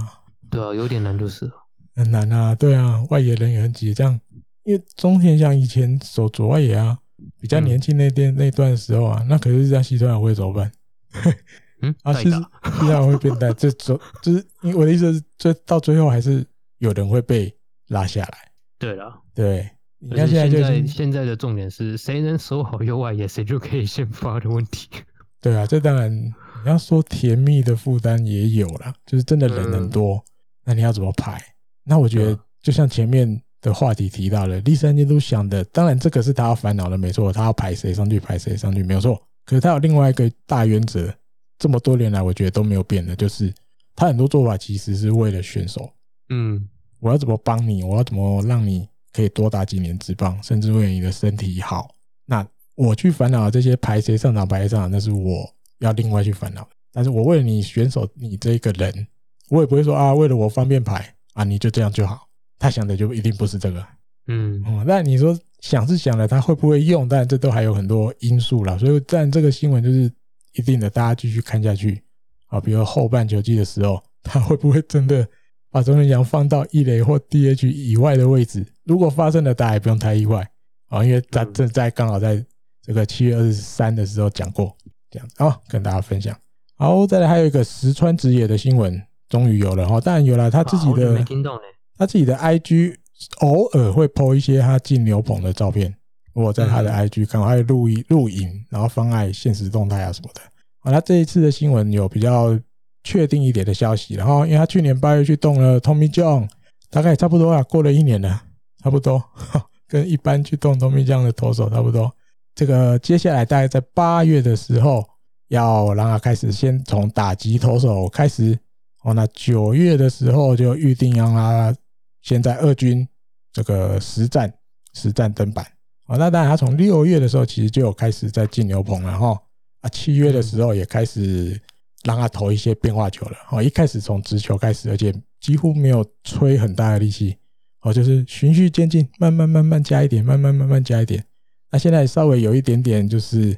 对啊，有点难就是很难啊。对啊，外野人也很挤，这样，因为中田像以前守左外野啊，比较年轻那段、嗯、那段时候啊，那可是这样西村会怎么办？*laughs* 嗯，啊，其实西村会变态，这走就是，因为我的意思是，最到最后还是有人会被拉下来。对了，对，你看现在就是现在的重点是谁能守好右外野，谁就可以先发的问题。*laughs* 对啊，这当然你要说甜蜜的负担也有啦，就是真的人很多。嗯那你要怎么排？那我觉得就像前面的话题提到了，第三监督想的，当然这个是他要烦恼的，没错，他要排谁上去，排谁上去，没有错。可是他有另外一个大原则，这么多年来我觉得都没有变的，就是他很多做法其实是为了选手。嗯，我要怎么帮你？我要怎么让你可以多打几年职棒，甚至为了你的身体好？那我去烦恼这些排谁上场，排谁上场，那是我要另外去烦恼。但是我为了你选手，你这一个人。我也不会说啊，为了我方便排啊，你就这样就好。他想的就一定不是这个，嗯嗯。那你说想是想了，他会不会用？但这都还有很多因素啦。所以，但这个新闻就是一定的，大家继续看下去啊。比如后半球季的时候，他会不会真的把中田翔放到一垒或 DH 以外的位置？如果发生了，大家也不用太意外啊，因为他正在刚好在这个七月二十三的时候讲过这样啊，跟大家分享。好，再来还有一个石川直也的新闻。终于有了哈，当然有了他自己的，他自己的 IG 偶尔会 po 一些他进牛棚的照片，我在他的 IG 看，还有录影录影，然后放在现实动态啊什么的。好，他这一次的新闻有比较确定一点的消息，然后因为他去年八月去动了 Tommy John，大概也差不多啊，过了一年了，差不多 *laughs* 跟一般去动 Tommy John 的投手差不多。这个接下来大概在八月的时候，要让他开始先从打击投手开始。哦，那九月的时候就预定让他先在二军这个实战实战登板。哦，那当然他从六月的时候其实就有开始在进牛棚了哈。啊，七月的时候也开始让他投一些变化球了。哦，一开始从直球开始，而且几乎没有吹很大的力气。哦，就是循序渐进，慢慢慢慢加一点，慢慢慢慢加一点。那现在稍微有一点点就是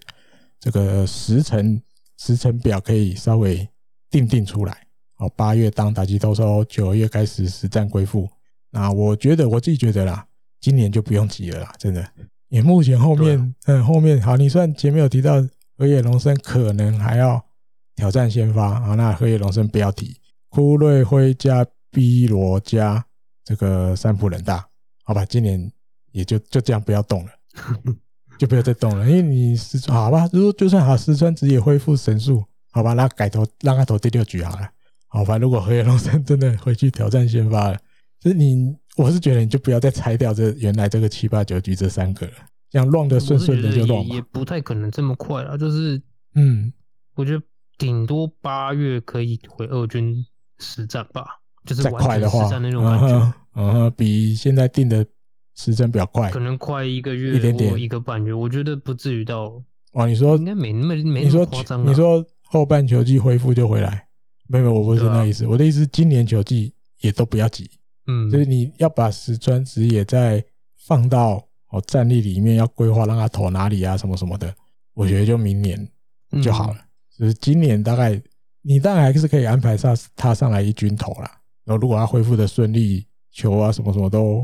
这个时辰时辰表可以稍微定定出来。哦，八月当打击投手，九月开始实战归复。那我觉得我自己觉得啦，今年就不用急了啦，真的。也目前后面，啊、嗯，后面好，你算前面有提到河野龙生可能还要挑战先发，啊，那河野龙生不要提，枯瑞辉加 B 罗加这个三浦人大，好吧，今年也就就这样不要动了，*laughs* 就不要再动了，因为你是好吧，如果就算好石川直也恢复神速，好吧，那改投让他投第六局好了。好，反正如果河野龙生真的回去挑战先发了，就是你，我是觉得你就不要再拆掉这原来这个七八九局这三个了，这样乱的顺顺的就乱。也不太可能这么快了，就是嗯，我觉得顶多八月可以回二军实战吧，就是再快的话，那种感觉，嗯嗯，比现在定的时间比较快，可能快一个月，一点点，一个半月，我觉得不至于到。哇，你说应该没那么没那么夸张。你说后半球季恢复就回来？没有，我不是那意思。我的意思，今年球季也都不要急，嗯，就是你要把石川直也在放到哦战力里面，要规划让他投哪里啊，什么什么的。我觉得就明年就好了。就是今年大概你当然还是可以安排上他上来一军投啦。然后如果他恢复的顺利，球啊什么什么都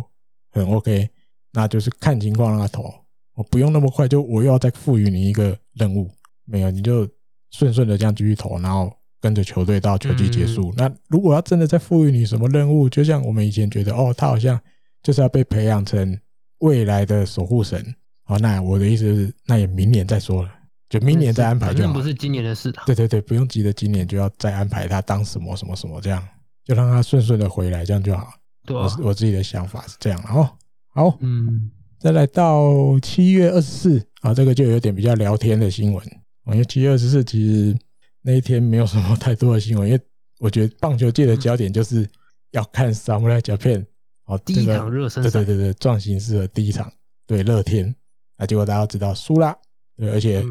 很 OK，那就是看情况让他投。我不用那么快，就我又要再赋予你一个任务，没有，你就顺顺的这样继续投，然后。跟着球队到球季结束。那如果要真的再赋予你什么任务，就像我们以前觉得，哦，他好像就是要被培养成未来的守护神。好，那我的意思是，那也明年再说了。就明年再安排就好。不是今年的事。对对对，不用急着今年就要再安排他当什么什么什么这样，就让他顺顺的回来，这样就好。对啊，我我自己的想法是这样哦。好，嗯，再来到七月二十四啊，这个就有点比较聊天的新闻。因为七月二十四其实那一天没有什么太多的新闻，因为我觉得棒球界的焦点就是要看 Samurai Japan 哦，第一场热身赛，对对对对，壮行式的第一场对乐天，那结果大家都知道输啦，对，而且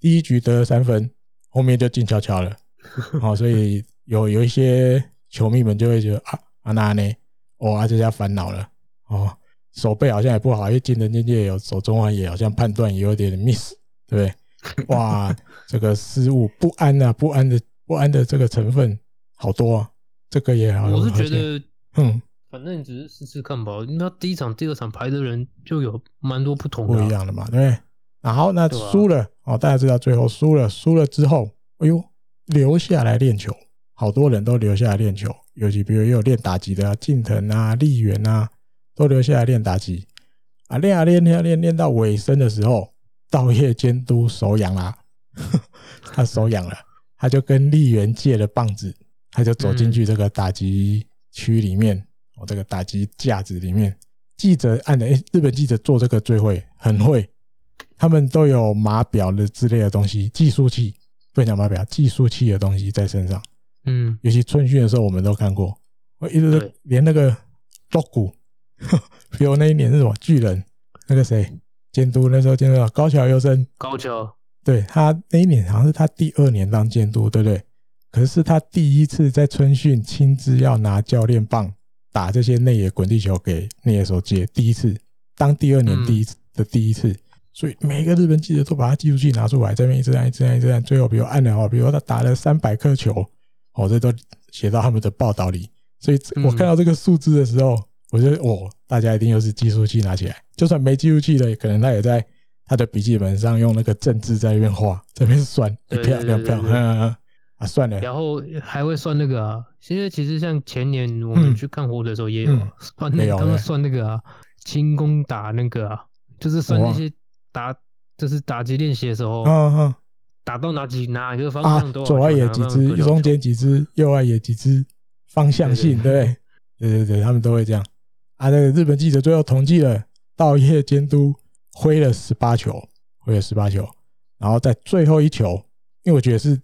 第一局得了三分，后面就静悄悄了，*laughs* 哦，所以有有一些球迷们就会觉得啊啊那呢，哇，这下烦恼了哦，手背好像也不好，因为近藤健介有手中啊，也好像判断也有点 miss，对不对？哇，这个失误不安啊，不安的不安的这个成分好多啊，这个也好，我是觉得，嗯。反正你只是试试看吧，那第一场、第二场排的人就有蛮多不同的、啊、不一样的嘛，对不对？然后那输了、啊、哦，大家知道最后输了，输了之后，哎呦，留下来练球，好多人都留下来练球，尤其比如也有练打击的啊，近藤啊、立原啊，都留下来练打击。啊，练啊练练啊练，练到尾声的时候，道业监督手痒了，*laughs* 他手痒了，他就跟丽媛借了棒子，他就走进去这个打击区里面。嗯我这个打击架子里面，记者按的，哎，日本记者做这个最会，很会，他们都有码表的之类的东西，计数器，不讲码表，计数器的东西在身上。嗯，尤其春训的时候，我们都看过，我一直连那个锣鼓，*laughs* 比如那一年是什么巨人，那个谁监督，那时候监督高桥优生，高桥，对他那一年好像是他第二年当监督，对不对？可是他第一次在春训亲自要拿教练棒。打这些内野滚地球给内野手接，第一次当第二年第一次的第一次，所以每个日本记者都把他计数器拿出来，这边一直按一直按一直按，最后比如按了哦，比如他打了三百颗球，哦，这都写到他们的报道里。所以我看到这个数字的时候，我觉得哦，大家一定又是计数器拿起来，就算没计数器的，可能他也在他的笔记本上用那个政治在那边画，这边算一票两票，嗯。啊，算了，然后还会算那个啊，因为其实像前年我们去看火的时候也有、嗯、算那个，他们算那个啊，轻功打那个啊，就是算那些打，就是打击练习的时候，嗯嗯，打到哪几哪一个方向都、啊、左外野几只，中间几只，右外野几只，方向性对对，对。对。对，他们都会这样。啊，那个日本记者最后统计了，道业监督挥了十八球，挥了十八球，然后在最后一球，因为我觉得是。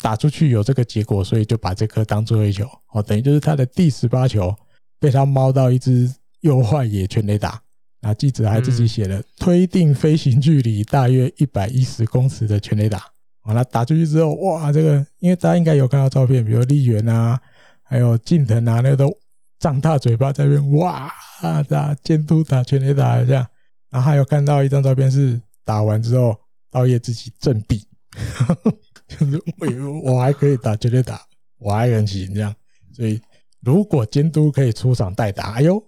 打出去有这个结果，所以就把这颗当最后一球哦，等于就是他的第十八球被他猫到一只右外野全垒打。啊，记者还自己写了推定飞行距离大约一百一十公尺的全垒打。完了打出去之后，哇，这个因为大家应该有看到照片，比如丽媛啊，还有近藤啊，那个都张大嘴巴在那边哇打监督打全垒打这样。然后还有看到一张照片是打完之后，稻叶自己振臂。就是我我还可以打，绝对打，我还很行这样。所以如果监督可以出场代打，哎呦，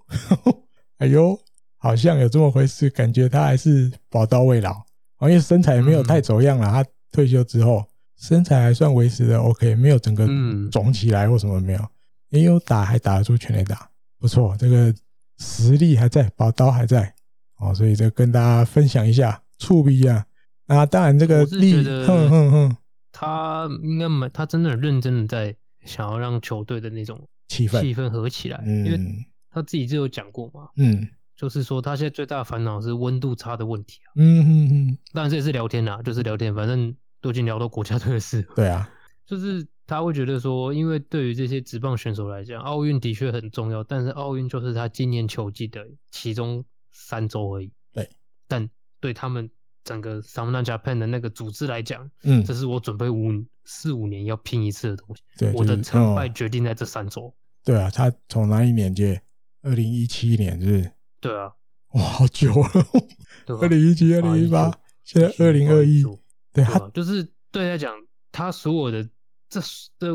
*laughs* 哎呦，好像有这么回事，感觉他还是宝刀未老。因为身材也没有太走样了，他退休之后身材还算维持的 OK，没有整个肿起来或什么没有。也有打还打得出全垒打，不错，这个实力还在，宝刀还在。哦，所以就跟大家分享一下，触笔啊。那，当然这个力，哼哼哼。他应该蛮，他真的很认真的在想要让球队的那种气氛气氛合起来，嗯，因为他自己就有讲过嘛，嗯，就是说他现在最大的烦恼是温度差的问题啊，嗯嗯嗯，当然这也是聊天啦，就是聊天，反正都已经聊到国家队的事，对啊，就是他会觉得说，因为对于这些职棒选手来讲，奥运的确很重要，但是奥运就是他今年球季的其中三周而已，对，但对他们。整个 Samurai Japan 的那个组织来讲，嗯，这是我准备五四五年要拼一次的东西。对，我的成败决定在这三周。对啊，他从哪一年接？二零一七年是是？对啊，哇，好久了。*laughs* 二零一七、二零一八，现在二零二一。对啊，就是对他讲，他所有的这这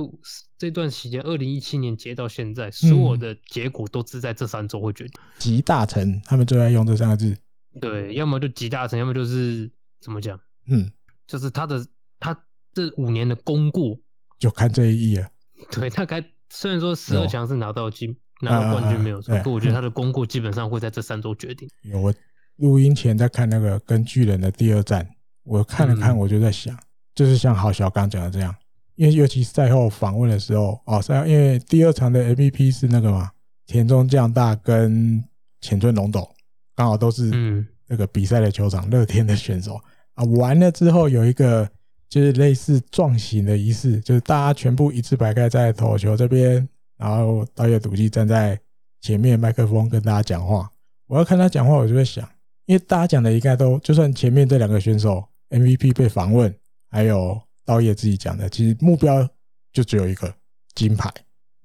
这段时间，二零一七年截到现在，所有的结果都是在这三周会决定。集大成，他们最爱用这三个字。对，要么就集大成，要么就是怎么讲？嗯，就是他的他这五年的功过，就看这一役了。对，大概虽然说十二强是拿到金拿到冠军没有错，不过我觉得他的功过基本上会在这三周决定。有我录音前在看那个跟巨人的第二战，我看了看，我就在想，嗯、就是像郝小刚讲的这样，因为尤其赛后访问的时候，哦，赛后因为第二场的 MVP 是那个嘛，田中将大跟浅村龙斗，刚好都是那个比赛的球场，乐天的选手啊，完了之后有一个。就是类似撞型的仪式，就是大家全部一字排开在投球这边，然后稻叶笃纪站在前面麦克风跟大家讲话。我要看他讲话，我就会想，因为大家讲的应该都，就算前面这两个选手 MVP 被访问，还有稻叶自己讲的，其实目标就只有一个金牌。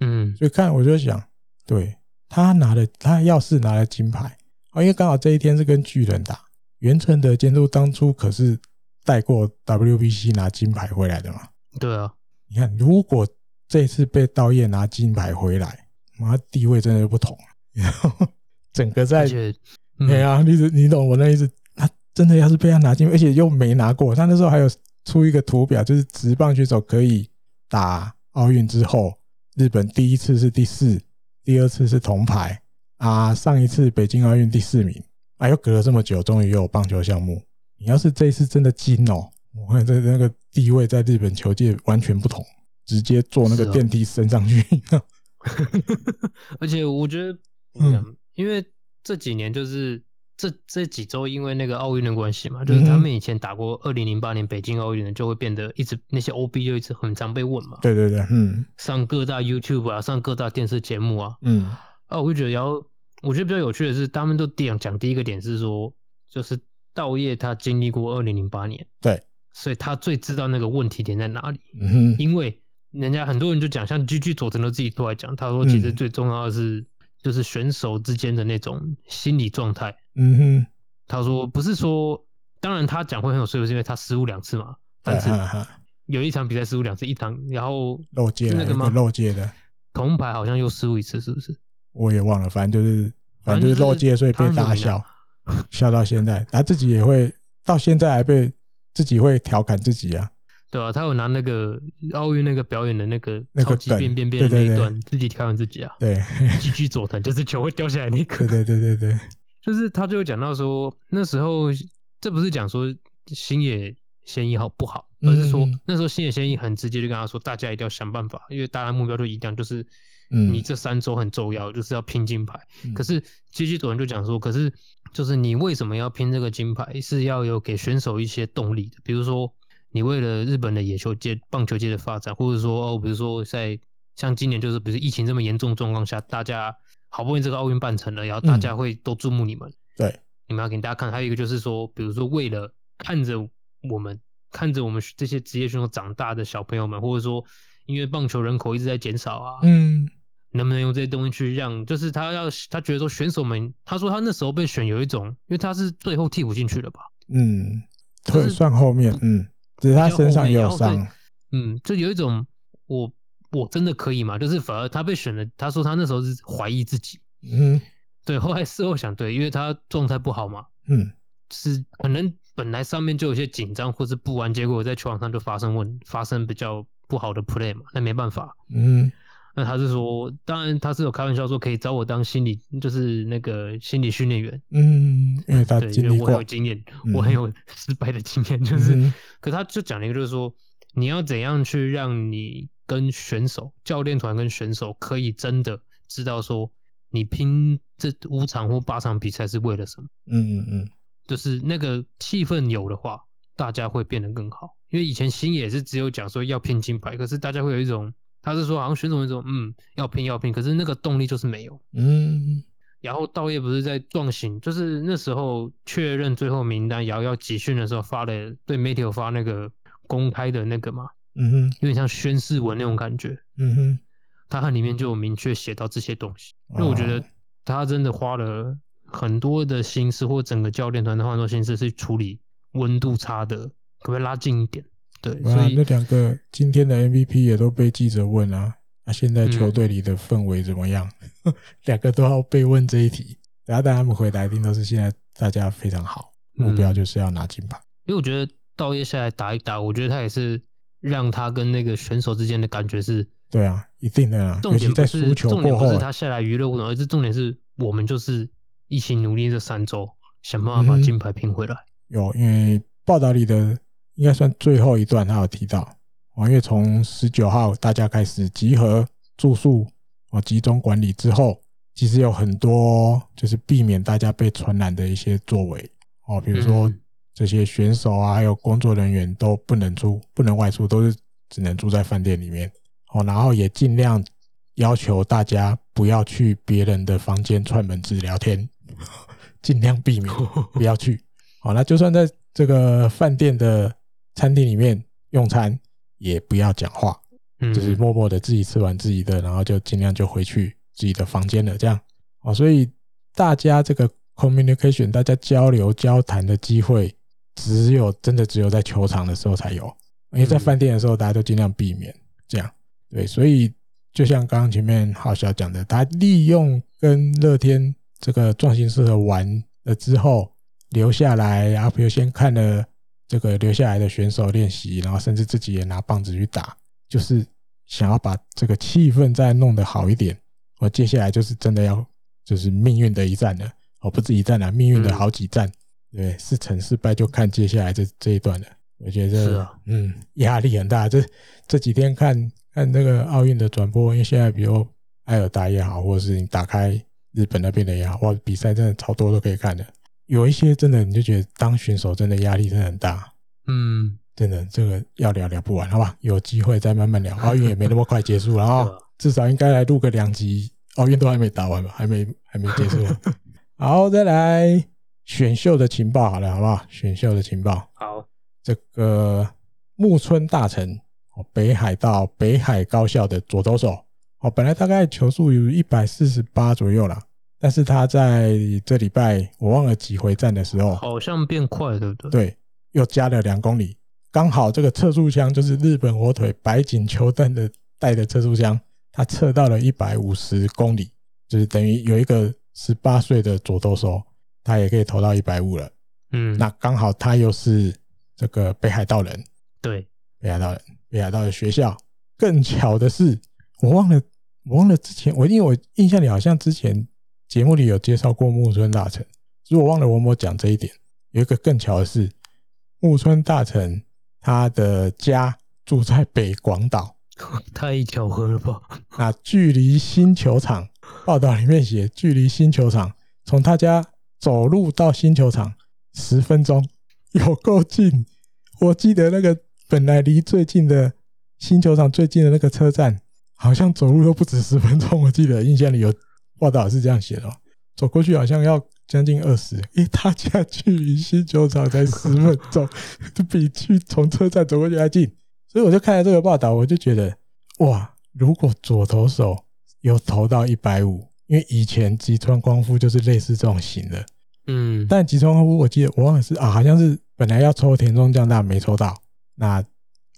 嗯，所以看我就想，对他拿了，他要是拿了金牌，哦，因为刚好这一天是跟巨人打，袁成德监督当初可是。带过 WBC 拿金牌回来的嘛？对啊，你看，如果这次被道叶拿金牌回来，妈地位真的就不同了。然 *laughs* 后整个在，对、嗯、啊，你你懂我那意思？他真的要是被他拿金牌，而且又没拿过，他那时候还有出一个图表，就是职棒选手可以打奥运之后，日本第一次是第四，第二次是铜牌啊，上一次北京奥运第四名，啊，又隔了这么久，终于又有棒球项目。你要是这一次真的金哦，我看这那个地位在日本球界完全不同，直接坐那个电梯升上去。哦、*laughs* 而且我觉得，嗯，因为这几年就是这这几周，因为那个奥运的关系嘛，就是他们以前打过二零零八年北京奥运的，就会变得一直那些 OB 就一直很常被问嘛。对对对，嗯，上各大 YouTube 啊，上各大电视节目啊，嗯，啊，我就觉得要，我觉得比较有趣的是，他们都讲讲第一个点是说，就是。稻叶他经历过二零零八年，对，所以他最知道那个问题点在哪里。嗯哼，因为人家很多人就讲，像 GG 佐藤都自己都来讲，他说其实最重要的是就是选手之间的那种心理状态。嗯哼，他说不是说，当然他讲会很有说服，是因为他失误两次嘛。但是有一场比赛失误两次，一场然后漏接那个吗？漏接的铜牌好像又失误一次，是不是？我也忘了，反正就是反正就是漏接，所以被打小。笑到现在，他自己也会到现在还被自己会调侃自己啊，对啊，他有拿那个奥运那个表演的那个超级变变变的那一段，自己调侃自己啊。对，GG 佐藤就是球会掉下来那个。对对对对对，就是他就会讲到说，那时候这不是讲说星野先一好不好，而是说那时候星野先一很直接就跟他说，大家一定要想办法，因为大家目标都一样，就是。嗯，你这三周很重要，就是要拼金牌。嗯、可是机器主任就讲说，可是就是你为什么要拼这个金牌？是要有给选手一些动力的。比如说，你为了日本的野球界、棒球界的发展，或者说哦，比如说在像今年就是，比如疫情这么严重状况下，大家好不容易这个奥运办成了，然后大家会都注目你们。嗯、对，你们要给大家看。还有一个就是说，比如说为了看着我们，看着我们这些职业选手长大的小朋友们，或者说因为棒球人口一直在减少啊，嗯。能不能用这些东西去让，就是他要他觉得说选手们，他说他那时候被选有一种，因为他是最后替补进去的吧？嗯，对，算后面，嗯，只是他身上也有伤，嗯，就有一种我我真的可以吗？就是反而他被选了，他说他那时候是怀疑自己，嗯，对，后来事后想，对，因为他状态不好嘛，嗯，是可能本来上面就有些紧张或是不安，结果在球场上就发生问发生比较不好的 play 嘛，那没办法，嗯。那他是说，当然他是有开玩笑说可以找我当心理，就是那个心理训练员。嗯，因为我很有经验，嗯、我很有失败的经验，就是，嗯、可他就讲了一个，就是说你要怎样去让你跟选手、教练团跟选手可以真的知道说，你拼这五场或八场比赛是为了什么？嗯嗯嗯，就是那个气氛有的话，大家会变得更好。因为以前星野是只有讲说要拼金牌，可是大家会有一种。他是说，好像选手那种，嗯，要拼要拼，可是那个动力就是没有，嗯。然后道业不是在壮行，就是那时候确认最后名单，然后要集训的时候发了对媒体有发那个公开的那个嘛，嗯哼，有点像宣誓文那种感觉，嗯哼。他和里面就有明确写到这些东西，因为我觉得他真的花了很多的心思，或整个教练团的花很多心思去处理温度差的，可不可以拉近一点？对，所以那两个今天的 MVP 也都被记者问啊，那、啊、现在球队里的氛围怎么样？*laughs* 两、嗯、个都要被问这一题，然后但他们回答一定都是现在大家非常好，目标就是要拿金牌。嗯、因为我觉得稻叶下来打一打，我觉得他也是让他跟那个选手之间的感觉是，对啊，一定的啊。重点不是重点不是他下来娱乐活动，而是重点是我们就是一起努力这三周，想办法把金牌拼回来。嗯、有因为。报道里的应该算最后一段，他有提到，啊，因为从十九号大家开始集合住宿啊，集中管理之后，其实有很多就是避免大家被传染的一些作为哦，比如说这些选手啊，还有工作人员都不能出，不能外出，都是只能住在饭店里面哦，然后也尽量要求大家不要去别人的房间串门子聊天，*laughs* 尽量避免 *laughs* 不要去。好，那就算在这个饭店的餐厅里面用餐，也不要讲话，就是默默的自己吃完自己的，然后就尽量就回去自己的房间了。这样，哦，所以大家这个 communication，大家交流交谈的机会，只有真的只有在球场的时候才有，因为在饭店的时候，大家都尽量避免这样。对，所以就像刚刚前面浩小讲的，他利用跟乐天这个壮行适合玩了之后。留下来，然后比如先看了这个留下来的选手练习，然后甚至自己也拿棒子去打，就是想要把这个气氛再弄得好一点。我接下来就是真的要，就是命运的一战了，哦，不止一战了，命运的好几战，对，是成是败就看接下来这这一段了。我觉得，嗯，压力很大。这这几天看看那个奥运的转播，因为现在比如艾尔达也好，或者是你打开日本那边的也好，哇，比赛真的超多都可以看的。有一些真的，你就觉得当选手真的压力真的很大，嗯，真的这个要聊聊不完，好吧？有机会再慢慢聊。奥运也没那么快结束了 *laughs* 啊，至少应该来录个两集。奥运都还没打完吧？还没还没结束。*laughs* 好，再来选秀的情报，好了，好不好？选秀的情报，好，这个木村大臣，哦，北海道北海高校的左投手，哦，本来大概球速有一百四十八左右啦。但是他在这礼拜，我忘了几回战的时候，好像变快，对不对？对，又加了两公里，刚好这个测速枪就是日本火腿白井球蛋的带的测速枪，他测到了一百五十公里，就是等于有一个十八岁的左投手，他也可以投到一百五了。嗯，那刚好他又是这个北海道人，对，北海道人，北海道的学校。更巧的是，我忘了，我忘了之前，我因为我印象里好像之前。节目里有介绍过木村大臣，如果忘了我有没有讲这一点。有一个更巧的是，木村大臣他的家住在北广岛，*laughs* 太巧合了吧？那距离新球场，报道里面写，距离新球场从他家走路到新球场十分钟，有够近。我记得那个本来离最近的新球场最近的那个车站，好像走路都不止十分钟。我记得印象里有。报道是这样写的，走过去好像要将近二十，因为他家距离新球场才十分钟，就比去从车站走过去还近。所以我就看了这个报道，我就觉得哇，如果左投手有投到一百五，因为以前吉川光夫就是类似这种型的，嗯，但吉川光夫我记得我忘了是啊，好像是本来要抽田中将大没抽到，那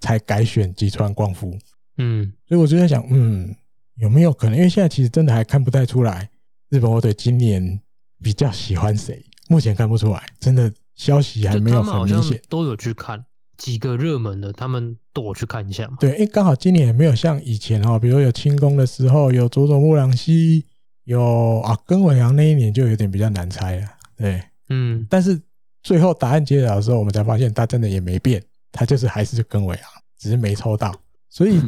才改选吉川光夫，嗯，所以我就在想，嗯。有没有可能？因为现在其实真的还看不太出来，日本火腿今年比较喜欢谁？目前看不出来，真的消息还没有很明显。都有去看几个热门的，他们都我去看一下嘛。对，因为刚好今年也没有像以前哦，比如有清宫的时候，有佐佐木朗希，有啊根尾阳那一年就有点比较难猜了。对，嗯，但是最后答案揭晓的时候，我们才发现他真的也没变，他就是还是根尾阳，只是没抽到。所以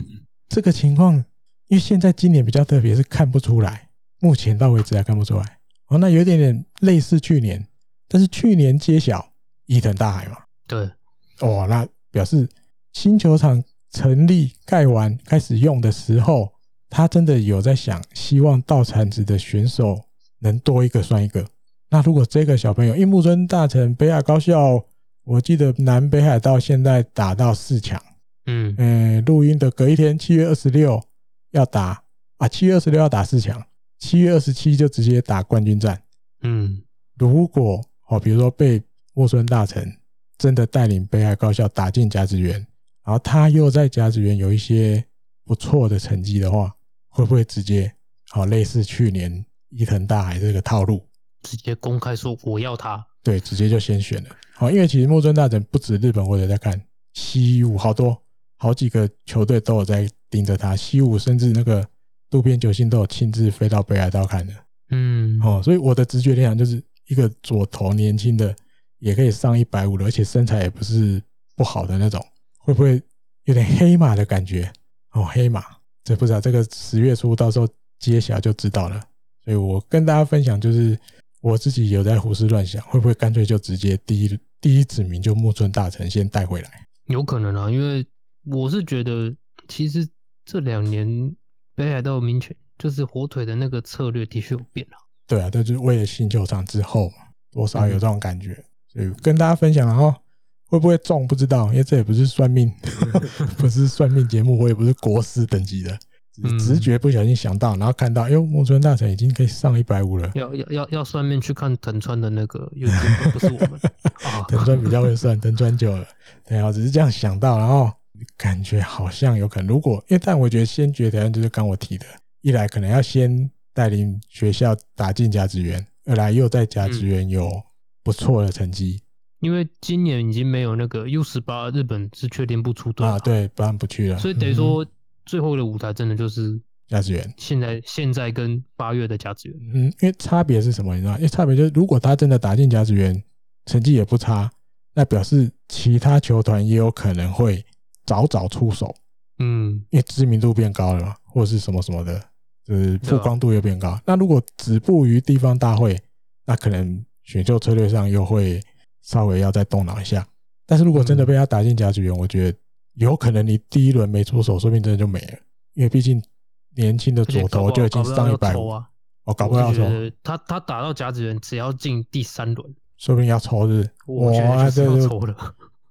这个情况。因为现在今年比较特别，是看不出来，目前到为止还看不出来。哦，那有一点点类似去年，但是去年揭晓伊藤大海嘛，对，哦，那表示新球场成立盖完开始用的时候，他真的有在想，希望稻产子的选手能多一个算一个。那如果这个小朋友，因为木村大成北海高校，我记得南北海道现在打到四强，嗯嗯，录音的隔一天，七月二十六。要打啊！七月二十六要打四强，七月二十七就直接打冠军战。嗯，如果哦，比如说被木村大成真的带领北海高校打进甲子园，然后他又在甲子园有一些不错的成绩的话，会不会直接好类似去年伊藤大海这个套路，直接公开说我要他？对，直接就先选了。好，因为其实木村大成不止日本或者在看西武，好多好几个球队都有在。盯着他，西武甚至那个渡边久信都有亲自飞到北海道看的。嗯，哦，所以我的直觉联想就是一个左投年轻的，也可以上一百五了，而且身材也不是不好的那种，会不会有点黑马的感觉？哦，黑马，这不知道，这个十月初到时候揭晓就知道了。所以我跟大家分享，就是我自己有在胡思乱想，会不会干脆就直接第一第一指名就木村大臣先带回来？有可能啊，因为我是觉得其实这两年北海道明拳就是火腿的那个策略的确有变了。对啊，但就是为了新球场之后嘛，多少有这种感觉，嗯、所以跟大家分享了哈，会不会中不知道，因为这也不是算命，*laughs* 不是算命节目，我也不是国师等级的，直觉不小心想到，然后看到，哎呦，木村大臣已经可以上一百五了。要要要要算命去看藤川的那个，又不是我们啊，*laughs* 藤川比较会算，*laughs* 藤川久了，对啊，只是这样想到，然后感觉好像有可能，如果因为但我觉得先决条件就是刚我提的，一来可能要先。带领学校打进甲子园，二来又在甲子园有不错的成绩，嗯。因为今年已经没有那个 U 十八，日本是确定不出队啊，对，不然不去了。所以等于说，最后的舞台真的就是甲子园。现在现在跟八月的甲子园，嗯，因为差别是什么？你知道？因为差别就是，如果他真的打进甲子园，成绩也不差，那表示其他球团也有可能会早早出手，嗯，因为知名度变高了嘛，或者是什么什么的。就是曝光度又变高。那如果止步于地方大会，那可能选秀策略上又会稍微要再动脑一下。但是如果真的被他打进甲子园，我觉得有可能你第一轮没出手，说不定真的就没了。因为毕竟年轻的左投就已经上一百五啊，哦，搞不好要抽。他他打到甲子园，只要进第三轮，说不定要抽是，是。我觉得就是要抽了。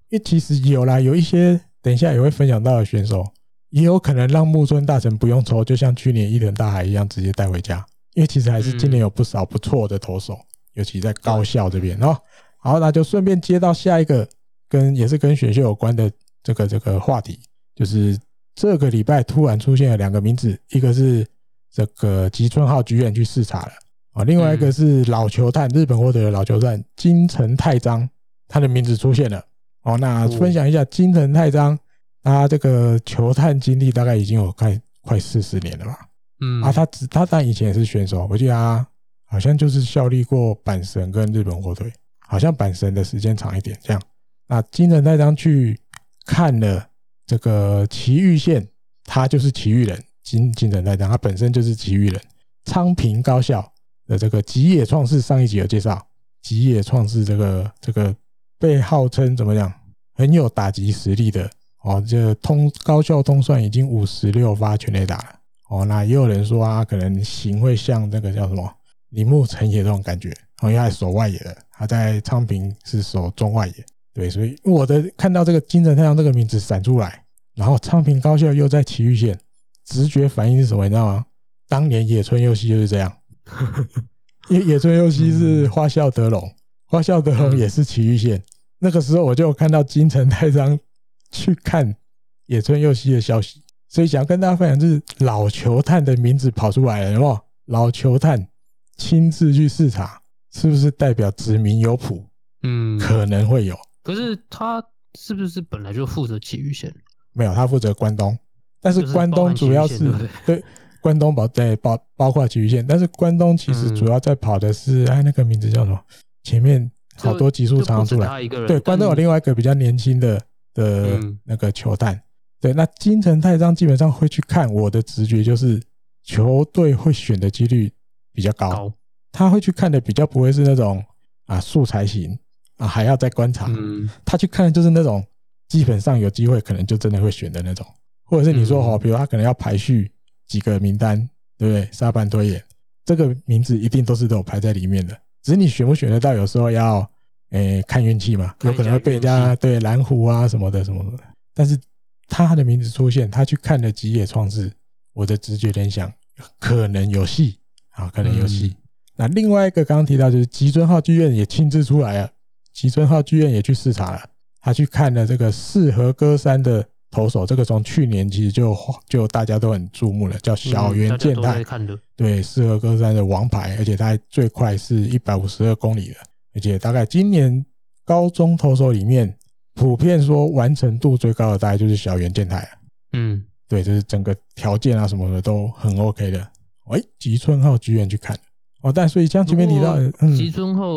因为其实有啦，有一些等一下也会分享到的选手。也有可能让木村大臣不用抽，就像去年伊藤大海一样，直接带回家。因为其实还是今年有不少不错的投手，尤其在高校这边哦。好，那就顺便接到下一个跟也是跟选秀有关的这个这个话题，就是这个礼拜突然出现了两个名字，一个是这个吉村浩剧院去视察了啊，另外一个是老球探日本火腿的老球探金城太章，他的名字出现了。哦，那分享一下金城太章。他这个球探经历大概已经有快快四十年了吧？嗯，啊，他只他但以前也是选手，我记得他好像就是效力过阪神跟日本火腿，好像阪神的时间长一点。这样，那金城太章去看了这个埼玉县，他就是埼玉人，金金城太章他本身就是埼玉人，昌平高校的这个吉野创世，上一集有介绍，吉野创世这个这个被号称怎么讲，很有打击实力的。哦，这通高校通算已经五十六发全垒打了。哦，那也有人说啊，可能型会像那个叫什么铃木诚也这种感觉。哦，因为他守外野的，他在昌平是守中外野。对，所以我的看到这个金城太阳这个名字闪出来，然后昌平高校又在埼玉县，直觉反应是什么？你知道吗？当年野村佑希就是这样，*laughs* 因为野村佑希是花咲德龙，花咲德龙也是埼玉县。那个时候我就看到金城太章。去看野村佑希的消息，所以想跟大家分享，就是老球探的名字跑出来了，有没有？老球探亲自去视察，是不是代表指名有谱？嗯，可能会有。可是他是不是本来就负责埼玉县？没有，他负责关东。但是关东主要是对关东保在包包括埼玉县，但是关东其实主要在跑的是哎，那个名字叫什么？前面好多集数常常出来。对，关东有另外一个比较年轻的。的那个球探，对，那金城太章基本上会去看。我的直觉就是球队会选的几率比较高，他会去看的比较不会是那种啊素材型啊还要再观察。他去看的就是那种基本上有机会可能就真的会选的那种，或者是你说哦，比如他可能要排序几个名单，对不对？沙盘推演，这个名字一定都是都有排在里面的，只是你选不选得到，有时候要。诶、欸，看运气嘛，有可能会被人家对蓝湖啊什么的什么的。但是他的名字出现，他去看了吉野创世，我的直觉联想可能有戏啊，可能有戏。嗯、那另外一个刚刚提到就是吉村浩剧院也亲自出来了，吉村浩剧院也去视察了，他去看了这个四和歌山的投手，这个从去年其实就就大家都很注目了，叫小原健太，对，四和歌山的王牌，而且他最快是一百五十二公里的。而且大概今年高中投手里面，普遍说完成度最高的大概就是小原健太了。嗯，对，就是整个条件啊什么的都很 OK 的。哎，吉村浩剧院去看哦，但所以像前面提到，吉村浩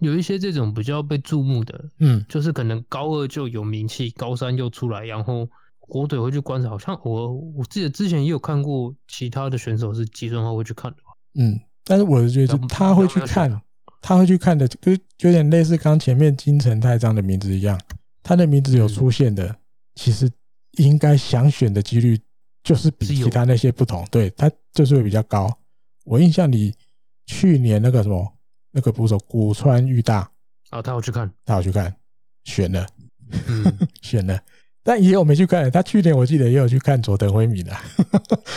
有一些这种比较被注目的，嗯，就是可能高二就有名气，高三又出来，然后火腿会去观察。好像我我记得之前也有看过其他的选手是季顺浩会去看的吧？嗯，但是我觉得他会去看，他会去看的，就有点类似刚前面金城太章的名字一样，他的名字有出现的，其实应该想选的几率就是比其他那些不同，对，他就是会比较高。我印象里去年那个什么。那个捕手古川裕大啊，他有去看，他有去看，选了，嗯，*laughs* 选了，但也有没去看。他去年我记得也有去看佐藤辉明的，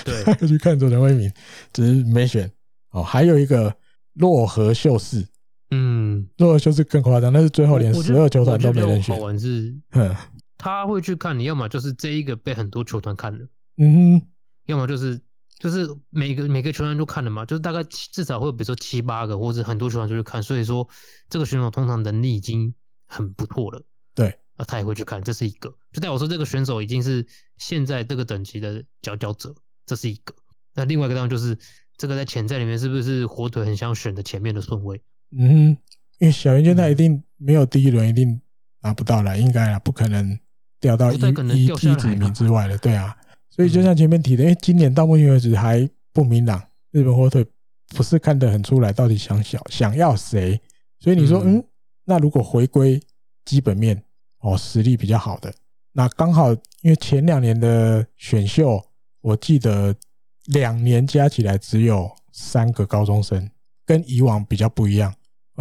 对，*laughs* 他去看佐藤辉明，只是没选。哦，还有一个洛河秀士，嗯，洛河秀士更夸张，那是最后连十二球团都没人选。好玩是，嗯，他会去看，你要么就是这一个被很多球团看了，嗯哼，要么就是。就是每个每个球员都看了嘛，就是大概至少会有比如说七八个，或者很多球员就去看，所以说这个选手通常能力已经很不错了。对，那他也会去看，这是一个，就代表说这个选手已经是现在这个等级的佼佼者，这是一个。那另外一个当然就是这个在潜在里面是不是火腿很想选的前面的顺位？嗯，因为小云间他一定没有第一轮一定拿不到了，应该啊，不可能掉到一一一几名之外了，对啊。所以就像前面提的，因为今年到目前为止还不明朗，日本火腿不是看得很出来到底想想想要谁。所以你说，嗯，那如果回归基本面哦，实力比较好的，那刚好因为前两年的选秀，我记得两年加起来只有三个高中生，跟以往比较不一样。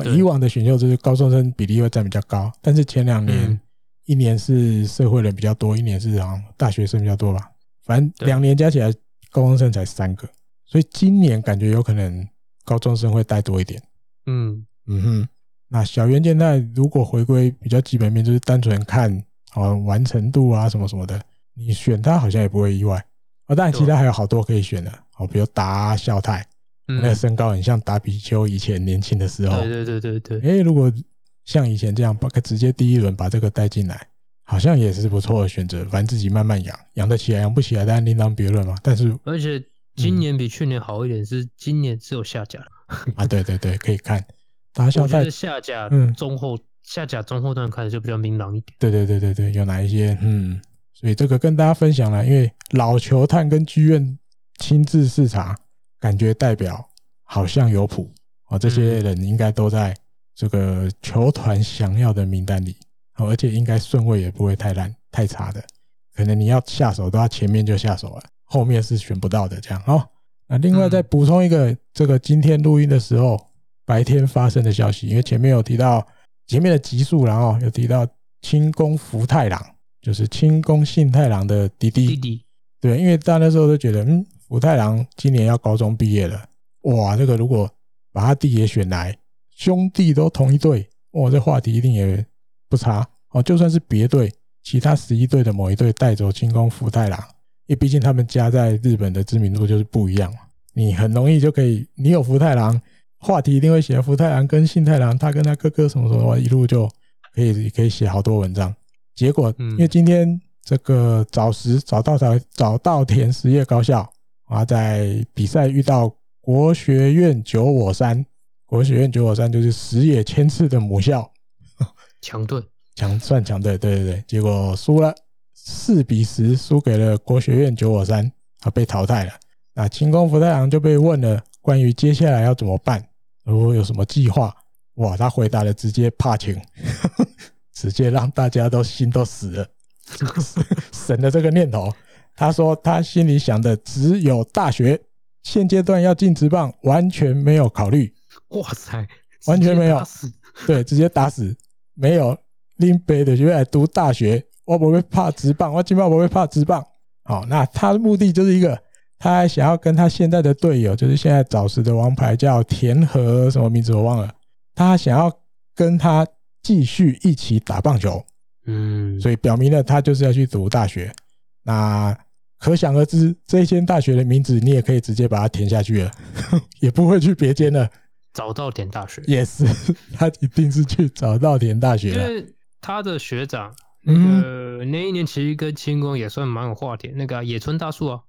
以往的选秀就是高中生比例会占比较高，但是前两年一年是社会人比较多，一年是好像大学生比较多吧。反正两年加起来，高中生才三个，所以今年感觉有可能高中生会带多一点。嗯嗯哼，那小圆健太如果回归比较基本面，就是单纯看哦完成度啊什么什么的，你选他好像也不会意外。哦，当然其他还有好多可以选的，哦，比如达孝太，那个身高很像达比丘以前年轻的时候。对对对对对。哎，如果像以前这样，把直接第一轮把这个带进来。好像也是不错的选择，反正自己慢慢养，养得起来养不起来，当然另当别论嘛。但是，而且今年比去年好一点，是今年只有下甲啊，对对对，可以看。大家在下甲中后、嗯、下甲中后段开始就比较明朗一点。对对对对对，有哪一些？嗯，所以这个跟大家分享了，因为老球探跟剧院亲自视察，感觉代表好像有谱啊，这些人应该都在这个球团想要的名单里。而且应该顺位也不会太烂太差的，可能你要下手都要前面就下手了，后面是选不到的这样哦。那另外再补充一个，这个今天录音的时候白天发生的消息，因为前面有提到前面的集数，然后有提到清宫福太郎，就是清宫信太郎的弟弟。弟弟对，因为大家那时候都觉得，嗯，福太郎今年要高中毕业了，哇，这个如果把他弟也选来，兄弟都同一队，哇，这话题一定也。不差哦，就算是别队，其他十一队的某一队带走清宫福太郎，因为毕竟他们家在日本的知名度就是不一样嘛。你很容易就可以，你有福太郎，话题一定会写福太郎跟幸太郎，他跟他哥哥什么什么，一路就可以可以写好多文章。结果，因为今天这个早时早稻田早稻田实业高校啊，在比赛遇到国学院九我三，国学院九我三就是石野千次的母校。*laughs* 强队，强算强队，对对对，结果输了四比十，输给了国学院九我三，啊被淘汰了。那清宫福太郎就被问了关于接下来要怎么办，如果有什么计划，哇，他回答的直接怕情，*laughs* 直接让大家都心都死了，省了这个念头。他说他心里想的只有大学，现阶段要进职棒完全没有考虑。哇塞，完全没有，对，直接打死。没有林北的就来读大学，我不会怕直棒，我起码不会怕直棒。好，那他的目的就是一个，他还想要跟他现在的队友，就是现在早时的王牌叫田和什么名字我忘了，他想要跟他继续一起打棒球。嗯，所以表明了他就是要去读大学。那可想而知，这一间大学的名字你也可以直接把它填下去了，*laughs* 也不会去别间了。早稻田大学也是，yes, 他一定是去早稻田大学了。他的学长，那个那一年其实跟清宫也算蛮有话题。那个野村大树啊，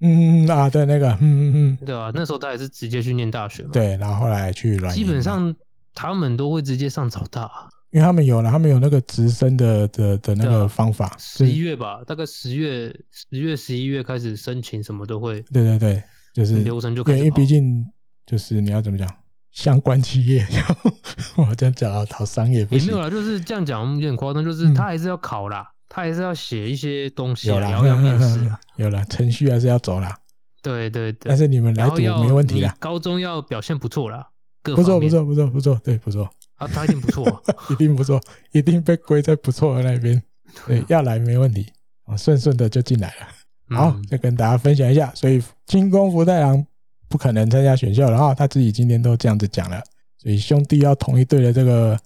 嗯啊，对那个，嗯嗯嗯，对啊，那时候他也是直接去念大学嘛。对，然后后来去软。基本上他们都会直接上早大，因为他们有了，他们有那个直升的的的那个方法。十一月吧，大概十月、十月、十一月开始申请，什么都会。对对对，就是流程就可以。因为毕竟就是你要怎么讲，相关企业，*laughs* 我这样讲啊，讨商业不也没有啦，就是这样讲有点夸张，就是他还是要考啦，嗯、他还是要写一些东西，*laughs* 有啦，要面试，有了程序还是要走啦。对对对，但是你们来读没问题啦，高中要表现不错啦。不错不错不错不错，对不错。啊，他一定不错，*laughs* 一定不错，一定被归在不错的那边。对，要来没问题，啊，顺顺的就进来了。好，再跟大家分享一下，所以金工福太郎不可能参加选秀了啊，他自己今天都这样子讲了，所以兄弟要同一队的这个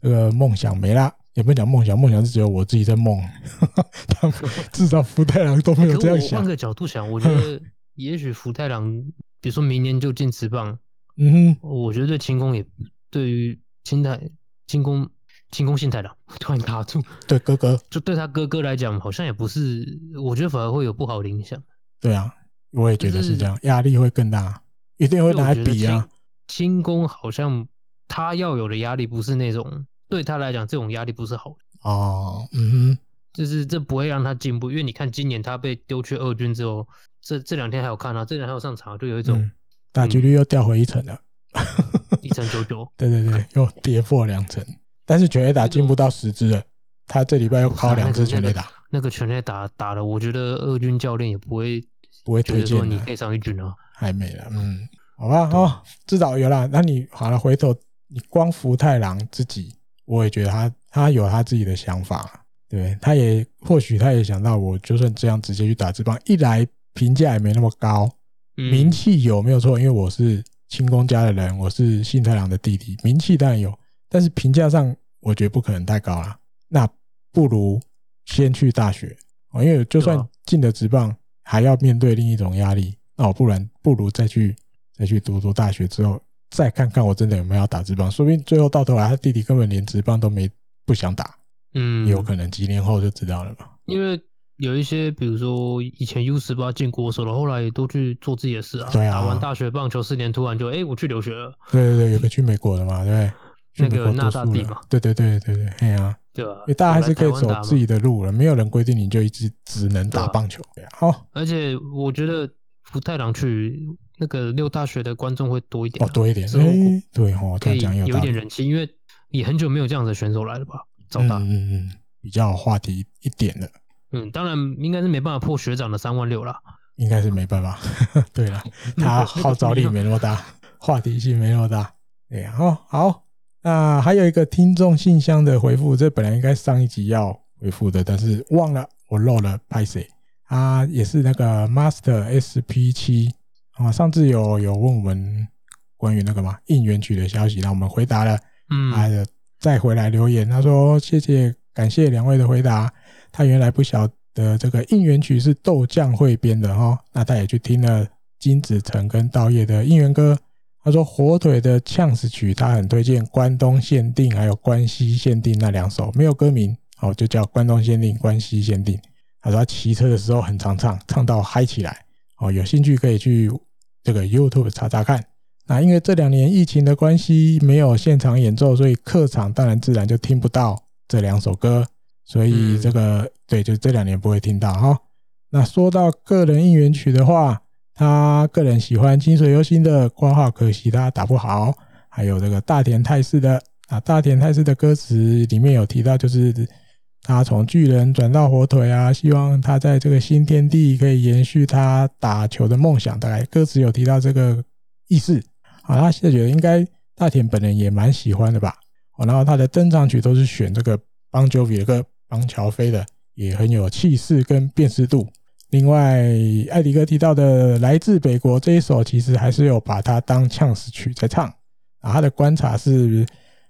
这个梦想没啦，也不讲梦想，梦想是只有我自己在梦，*laughs* 他们至少福太郎都没有这样想。换个角度想，我觉得也许福太郎，比如说明年就进职棒。嗯哼，我觉得轻功也对于青太青工青工信太郎 *laughs* 突然卡住，对哥哥就对他哥哥来讲，好像也不是，我觉得反而会有不好的影响。对啊，我也觉得是这样，压力会更大，一定会拿来比啊。轻功好像他要有的压力不是那种，对他来讲这种压力不是好的哦。嗯哼，就是这不会让他进步，因为你看今年他被丢去二军之后，这这两天还有看啊，这两天还有上场，就有一种。嗯打击率又掉回一层了，一层九九，*laughs* 对对对，又跌破两层。但是全垒打进不到十支了，他这礼拜又靠两支全垒打。那个全垒打打了，我觉得二军教练也不会不会推荐你可以上一军啊，还没了，嗯，好吧，哦，至少有了。那你好了，回头你光福太郎自己，我也觉得他他有他自己的想法，对，他也或许他也想到，我就算这样直接去打职棒，一来评价也没那么高。名气有没有错？因为我是清宫家的人，我是信太郎的弟弟，名气当然有，但是评价上我觉得不可能太高了。那不如先去大学哦，因为就算进了职棒，还要面对另一种压力。那我不然不如再去再去读读大学之后，再看看我真的有没有要打职棒。说不定最后到头来，他弟弟根本连职棒都没不想打，嗯，有可能几年后就知道了嘛。因为。有一些，比如说以前 U 十八进国手了，后来都去做自己的事啊。对啊。打完大学棒球四年，突然就哎、欸，我去留学了。对对对，有个去美国的嘛，对。那个纳大帝嘛。对对对对对，哎呀。对啊。因为大家还是可以走自己的路了，没有人规定你就一直只能打棒球。好。而且我觉得福太郎去那个六大学的观众会多一点。哦，多一点。哎，对哦，可以有一点人气，因为也很久没有这样的选手来了吧？长大。嗯嗯嗯，比较有话题一点的。嗯，当然应该是没办法破学长的三万六了，应该是没办法。*laughs* 对了，*laughs* 他号召力没那么大，话题性没那么大。对呀，哦，好，那还有一个听众信箱的回复，这本来应该上一集要回复的，但是忘了，我漏了，拍谁？啊也是那个 Master SP 七啊，上次有有问我们关于那个嘛应援曲的消息，那我们回答了，嗯，还有再回来留言，他说谢谢，感谢两位的回答。他原来不晓得这个应援曲是豆酱会编的哦，那他也去听了金子成跟稻叶的应援歌。他说火腿的呛死曲，他很推荐关东限定还有关西限定那两首，没有歌名哦，就叫关东限定、关西限定。他说他骑车的时候很常唱，唱到嗨起来哦，有兴趣可以去这个 YouTube 查查看。那因为这两年疫情的关系，没有现场演奏，所以客场当然自然就听不到这两首歌。所以这个、嗯、对，就这两年不会听到哈。那说到个人应援曲的话，他个人喜欢清水优心的《括号可惜他打不好》，还有这个大田泰示的啊，大田泰示的歌词里面有提到，就是他从巨人转到火腿啊，希望他在这个新天地可以延续他打球的梦想。大概歌词有提到这个意思。好，他现在觉得应该大田本人也蛮喜欢的吧。哦然后他的登场曲都是选这个邦乔比的歌。邦乔飞的也很有气势跟辨识度。另外，艾迪哥提到的《来自北国》这一首，其实还是有把它当呛死曲在唱。啊，他的观察是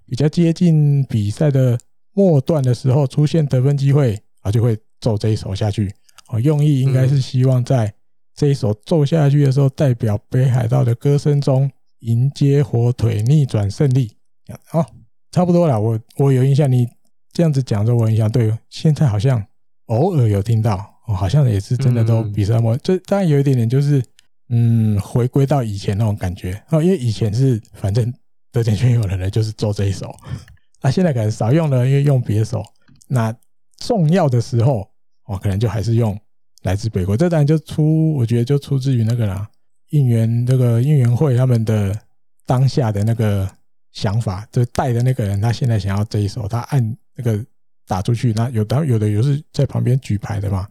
比较接近比赛的末段的时候出现得分机会啊，就会奏这一首下去。哦，用意应该是希望在这一首奏下去的时候，代表北海道的歌声中迎接火腿逆转胜利。好，差不多了。我我有印象你。这样子讲着我印象对，现在好像偶尔有听到，哦，好像也是真的都比赛末，这当然有一点点就是，嗯，回归到以前那种感觉哦，因为以前是反正得点圈有人呢，就是做这一手。那现在可能少用了，因为用别手。那重要的时候，哦，可能就还是用来自北国。这当然就出，我觉得就出自于那个啦，应援这个应援会他们的当下的那个想法，就带的那个人，他现在想要这一手，他按那个打出去，那有当有的有是在旁边举牌的嘛，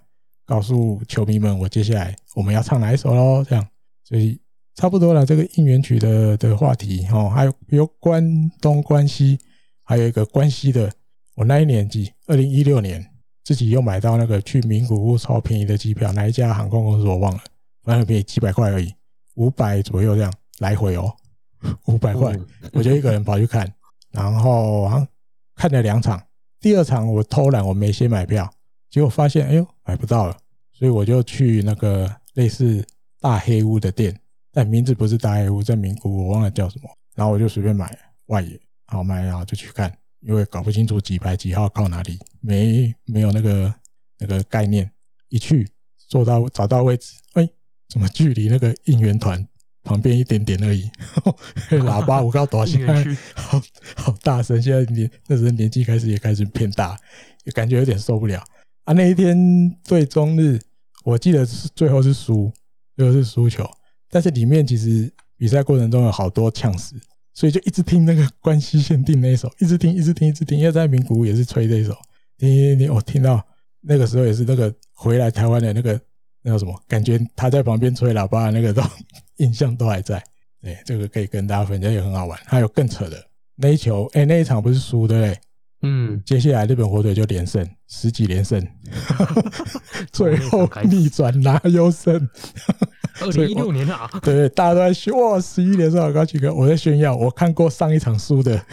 告诉球迷们，我接下来我们要唱哪一首喽，这样，所以差不多了。这个应援曲的的话题，哦，还有有关东关西，还有一个关西的。我那一年级，二零一六年，自己又买到那个去名古屋超便宜的机票，哪一家航空公司我忘了，反正便宜几百块而已，五百左右这样来回哦，*laughs* 五百块，我就一个人跑去看，然后啊看了两场，第二场我偷懒，我没先买票，结果发现哎呦买不到了，所以我就去那个类似大黑屋的店，但名字不是大黑屋，在名古屋，我忘了叫什么，然后我就随便买外野，好买，然后就去看。因为搞不清楚几排几号靠哪里，没没有那个那个概念，一去坐到找到位置，哎，怎么距离那个应援团旁边一点点而已？*laughs* 喇叭我告多少声，好好大声！现在年那时候年纪开始也开始变大，也感觉有点受不了啊。那一天最终日，我记得是最后是输，最后是输球，但是里面其实比赛过程中有好多呛死。所以就一直听那个关西限定那一首，一直听，一直听，一直听。因为在名古屋也是吹这一首，听听听。我听到那个时候也是那个回来台湾的那个那个什么，感觉他在旁边吹喇叭的那个都 *laughs* 印象都还在。对，这个可以跟大家分享，也很好玩。还有更扯的那一球，哎，那一场不是输对不对？嗯。接下来日本火腿就连胜，十几连胜，*laughs* 最后逆转拿优胜。*laughs* 二零一六年啊，对 *laughs* 对，大家都在炫哇，十一连胜好高兴哥，我在炫耀，我看过上一场输的，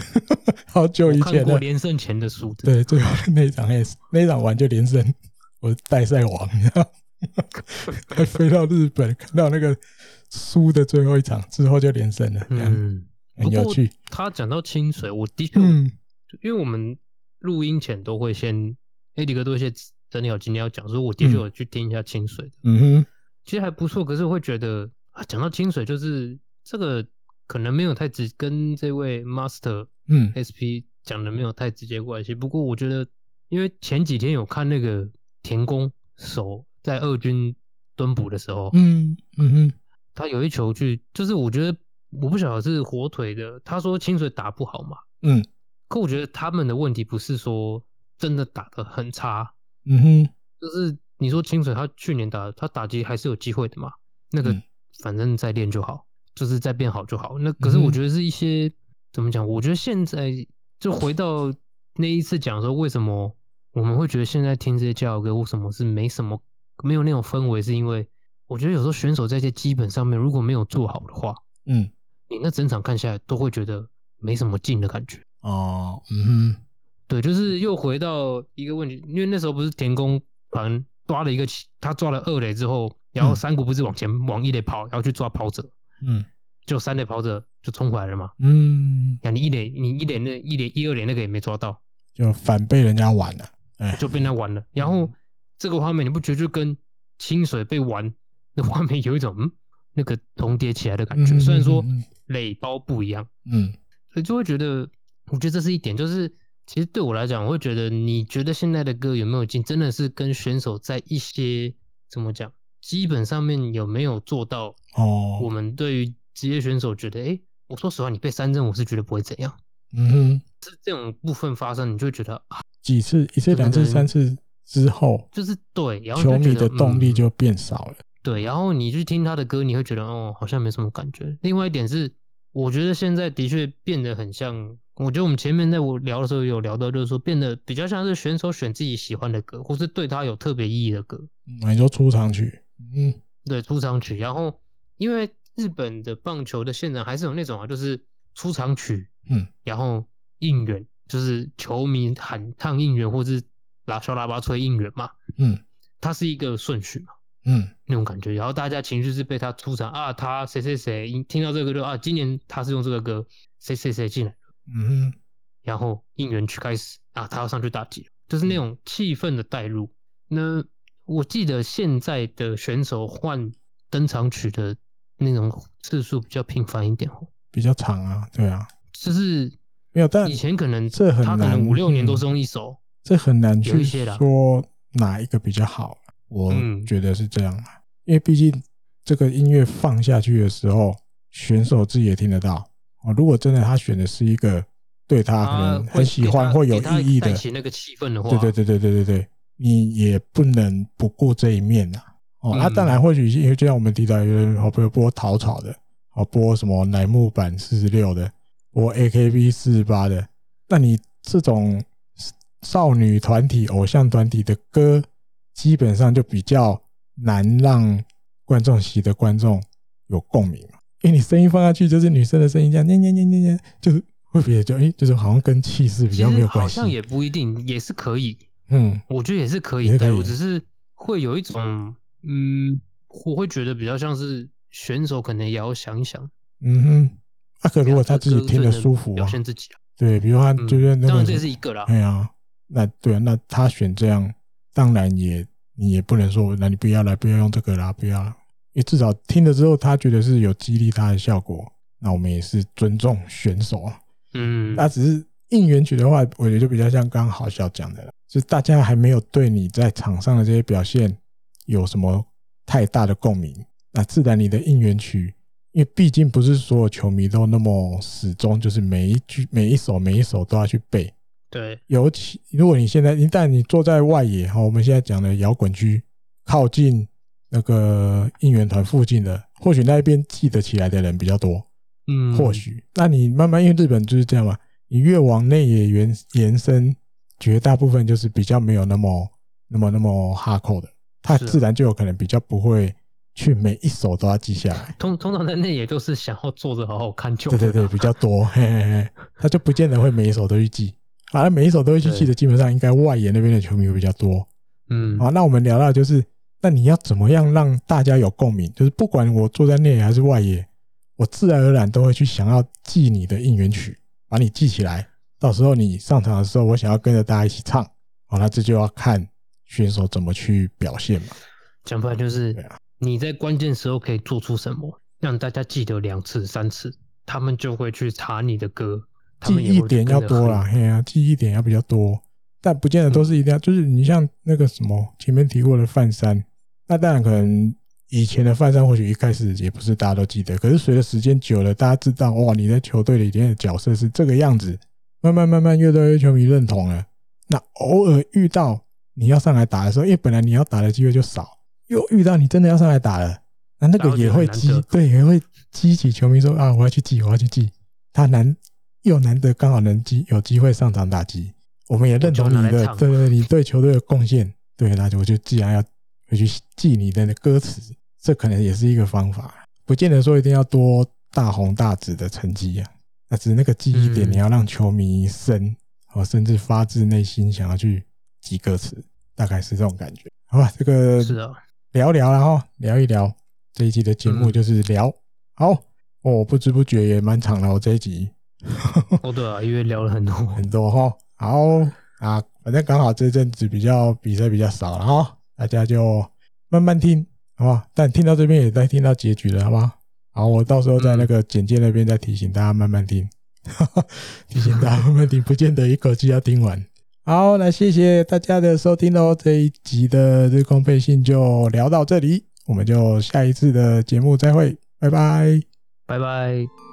好久以前的连胜前的输的，对，最后那一场也是，那一场完就连胜，我代赛王，还飞到日本看到那个输的最后一场之后就连胜了，嗯，很有趣。他讲到清水，我的确，嗯，因为我们录音前都会先，哎，李哥多先整理好今天要讲，所以我的确有去听一下清水的，嗯哼。其实还不错，可是我会觉得啊，讲到清水，就是这个可能没有太直跟这位 Master 嗯 SP 讲的没有太直接关系。嗯、不过我觉得，因为前几天有看那个田宫守在二军蹲捕的时候，嗯嗯哼，他有一球去，就是我觉得我不晓得是火腿的，他说清水打不好嘛，嗯，可我觉得他们的问题不是说真的打得很差，嗯哼，就是。你说清水他去年打他打击还是有机会的嘛？那个反正再练就好，就是再变好就好。那可是我觉得是一些怎么讲？我觉得现在就回到那一次讲说，为什么我们会觉得现在听这些教歌为什么是没什么没有那种氛围？是因为我觉得有时候选手在这些基本上面如果没有做好的话，嗯，你那整场看下来都会觉得没什么劲的感觉。哦，嗯哼，对，就是又回到一个问题，因为那时候不是田宫盘。抓了一个，他抓了二垒之后，然后山谷不是往前往一垒跑，然后去抓跑者，嗯，就三垒跑者就冲回来了嘛，嗯，那你一垒你一垒那一垒一二垒那个也没抓到，就反被人家玩了，就被人家玩了。然后这个画面你不觉得就跟清水被玩那画面有一种嗯那个重叠起来的感觉？虽然说垒包不一样，嗯，所以就会觉得，我觉得这是一点，就是。其实对我来讲，我会觉得，你觉得现在的歌有没有进，真的是跟选手在一些怎么讲，基本上面有没有做到？哦，我们对于职业选手觉得，哎，我说实话，你被三振，我是觉得不会怎样。嗯哼，是这种部分发生，你就会觉得啊，几次、一次、两次、三次之后，就是对，然后球迷的动力就变少了。对，然后你去听他的歌，你会觉得哦，好像没什么感觉。另外一点是，我觉得现在的确变得很像。我觉得我们前面在我聊的时候有聊到，就是说变得比较像是选手选自己喜欢的歌，或是对他有特别意义的歌。嗯，你说出场曲，嗯，对，出场曲。然后因为日本的棒球的现场还是有那种啊，就是出场曲，嗯，然后应援，就是球迷喊唱应援，或是拉小喇叭吹应援嘛，嗯，它是一个顺序嘛，嗯，那种感觉。然后大家情绪是被他出场啊，他谁谁谁听到这个歌就啊，今年他是用这个歌，谁谁谁进来。嗯哼，然后应援曲开始啊，他要上去打击，就是那种气氛的带入。那我记得现在的选手换登场曲的那种次数比较频繁一点哦，比较长啊，对啊，就是没有，但以前可能这很难，他可能五六年都是用一首，这很难去说哪一个比较好。我觉得是这样，因为毕竟这个音乐放下去的时候，选手自己也听得到。哦，如果真的他选的是一个对他可能很喜欢或有意义的，那个气氛的话，对对对对对对对，你也不能不顾这一面呐。哦，他当然或许因为就像我们提到，有人好，比如播陶草的，哦，播什么乃木坂四十六的，播 AKB 四十八的，那你这种少女团体、偶像团体的歌，基本上就比较难让观众席的观众有共鸣。因为你声音放下去就是女生的声音，这样念念念念念，就是会比较哎，就是好像跟气势比较没有关系。好像也不一定，也是可以。嗯，我觉得也是可以。对，我只是会有一种，嗯，我会觉得比较像是选手可能也要想一想。嗯哼，阿可如果他自己听得舒服，表现自己啊。对，比如他就是那个，当然这是一个啦。对啊，那对啊，那他选这样，当然也你也不能说，那你不要来，不要用这个啦，不要。因为至少听了之后，他觉得是有激励他的效果，那我们也是尊重选手啊。嗯，那只是应援曲的话，我觉得就比较像刚刚豪小讲的了，就是大家还没有对你在场上的这些表现有什么太大的共鸣，那自然你的应援曲，因为毕竟不是所有球迷都那么始终，就是每一句、每一首、每一首都要去背。对，尤其如果你现在一旦你坐在外野哈，我们现在讲的摇滚区靠近。那个应援团附近的，或许那一边记得起来的人比较多，嗯，或许。那你慢慢，因为日本就是这样嘛，你越往内野延延伸，绝大部分就是比较没有那么、那么、那么哈扣的，他自然就有可能比较不会去每一首都要记下来。通通常在内野都是想要坐着好好看球，对对对，比较多，嘿 *laughs* 嘿嘿，他就不见得会每一首都去记，反正每一首都会去记的，基本上应该外野那边的球迷会比较多。嗯，好，那我们聊到就是。那你要怎么样让大家有共鸣？就是不管我坐在内野还是外野，我自然而然都会去想要记你的应援曲，把你记起来。到时候你上场的时候，我想要跟着大家一起唱。好，那这就要看选手怎么去表现嘛。讲白就是，你在关键时候可以做出什么，让大家记得两次、三次，他们就会去查你的歌。记忆点要多啦，嘿呀，记忆点要比较多。但不见得都是一定要，就是你像那个什么前面提过的范山，那当然可能以前的范山或许一开始也不是大家都记得，可是随着时间久了，大家知道哇，你在球队里面的角色是这个样子，慢慢慢慢越来越球迷认同了。那偶尔遇到你要上来打的时候，因为本来你要打的机会就少，又遇到你真的要上来打了，那那个也会激，对，也会激起球迷说啊，我要去记，我要去记。他难又难得刚好能机有机会上场打击。我们也认同你的，对对，你对球队的贡献，对，那就我就既然要回去记你的歌词，这可能也是一个方法，不见得说一定要多大红大紫的成绩啊，那只是那个记忆点，你要让球迷深，哦，甚至发自内心想要去记歌词，大概是这种感觉，好吧？这个是啊，聊聊然后聊一聊。这一期的节目就是聊，好哦，不知不觉也蛮长了，我这一集，哦对啊，因为聊了很多。*laughs* 很多哈。好啊，反正刚好这阵子比较比赛比较少了哈，大家就慢慢听，好吧？但听到这边也在听到结局了，好不好？好，我到时候在那个简介那边再提醒大家慢慢听，*laughs* 提醒大家慢慢听，不见得一口气要听完。好，那谢谢大家的收听喽，这一集的日空配信就聊到这里，我们就下一次的节目再会，拜拜，拜拜。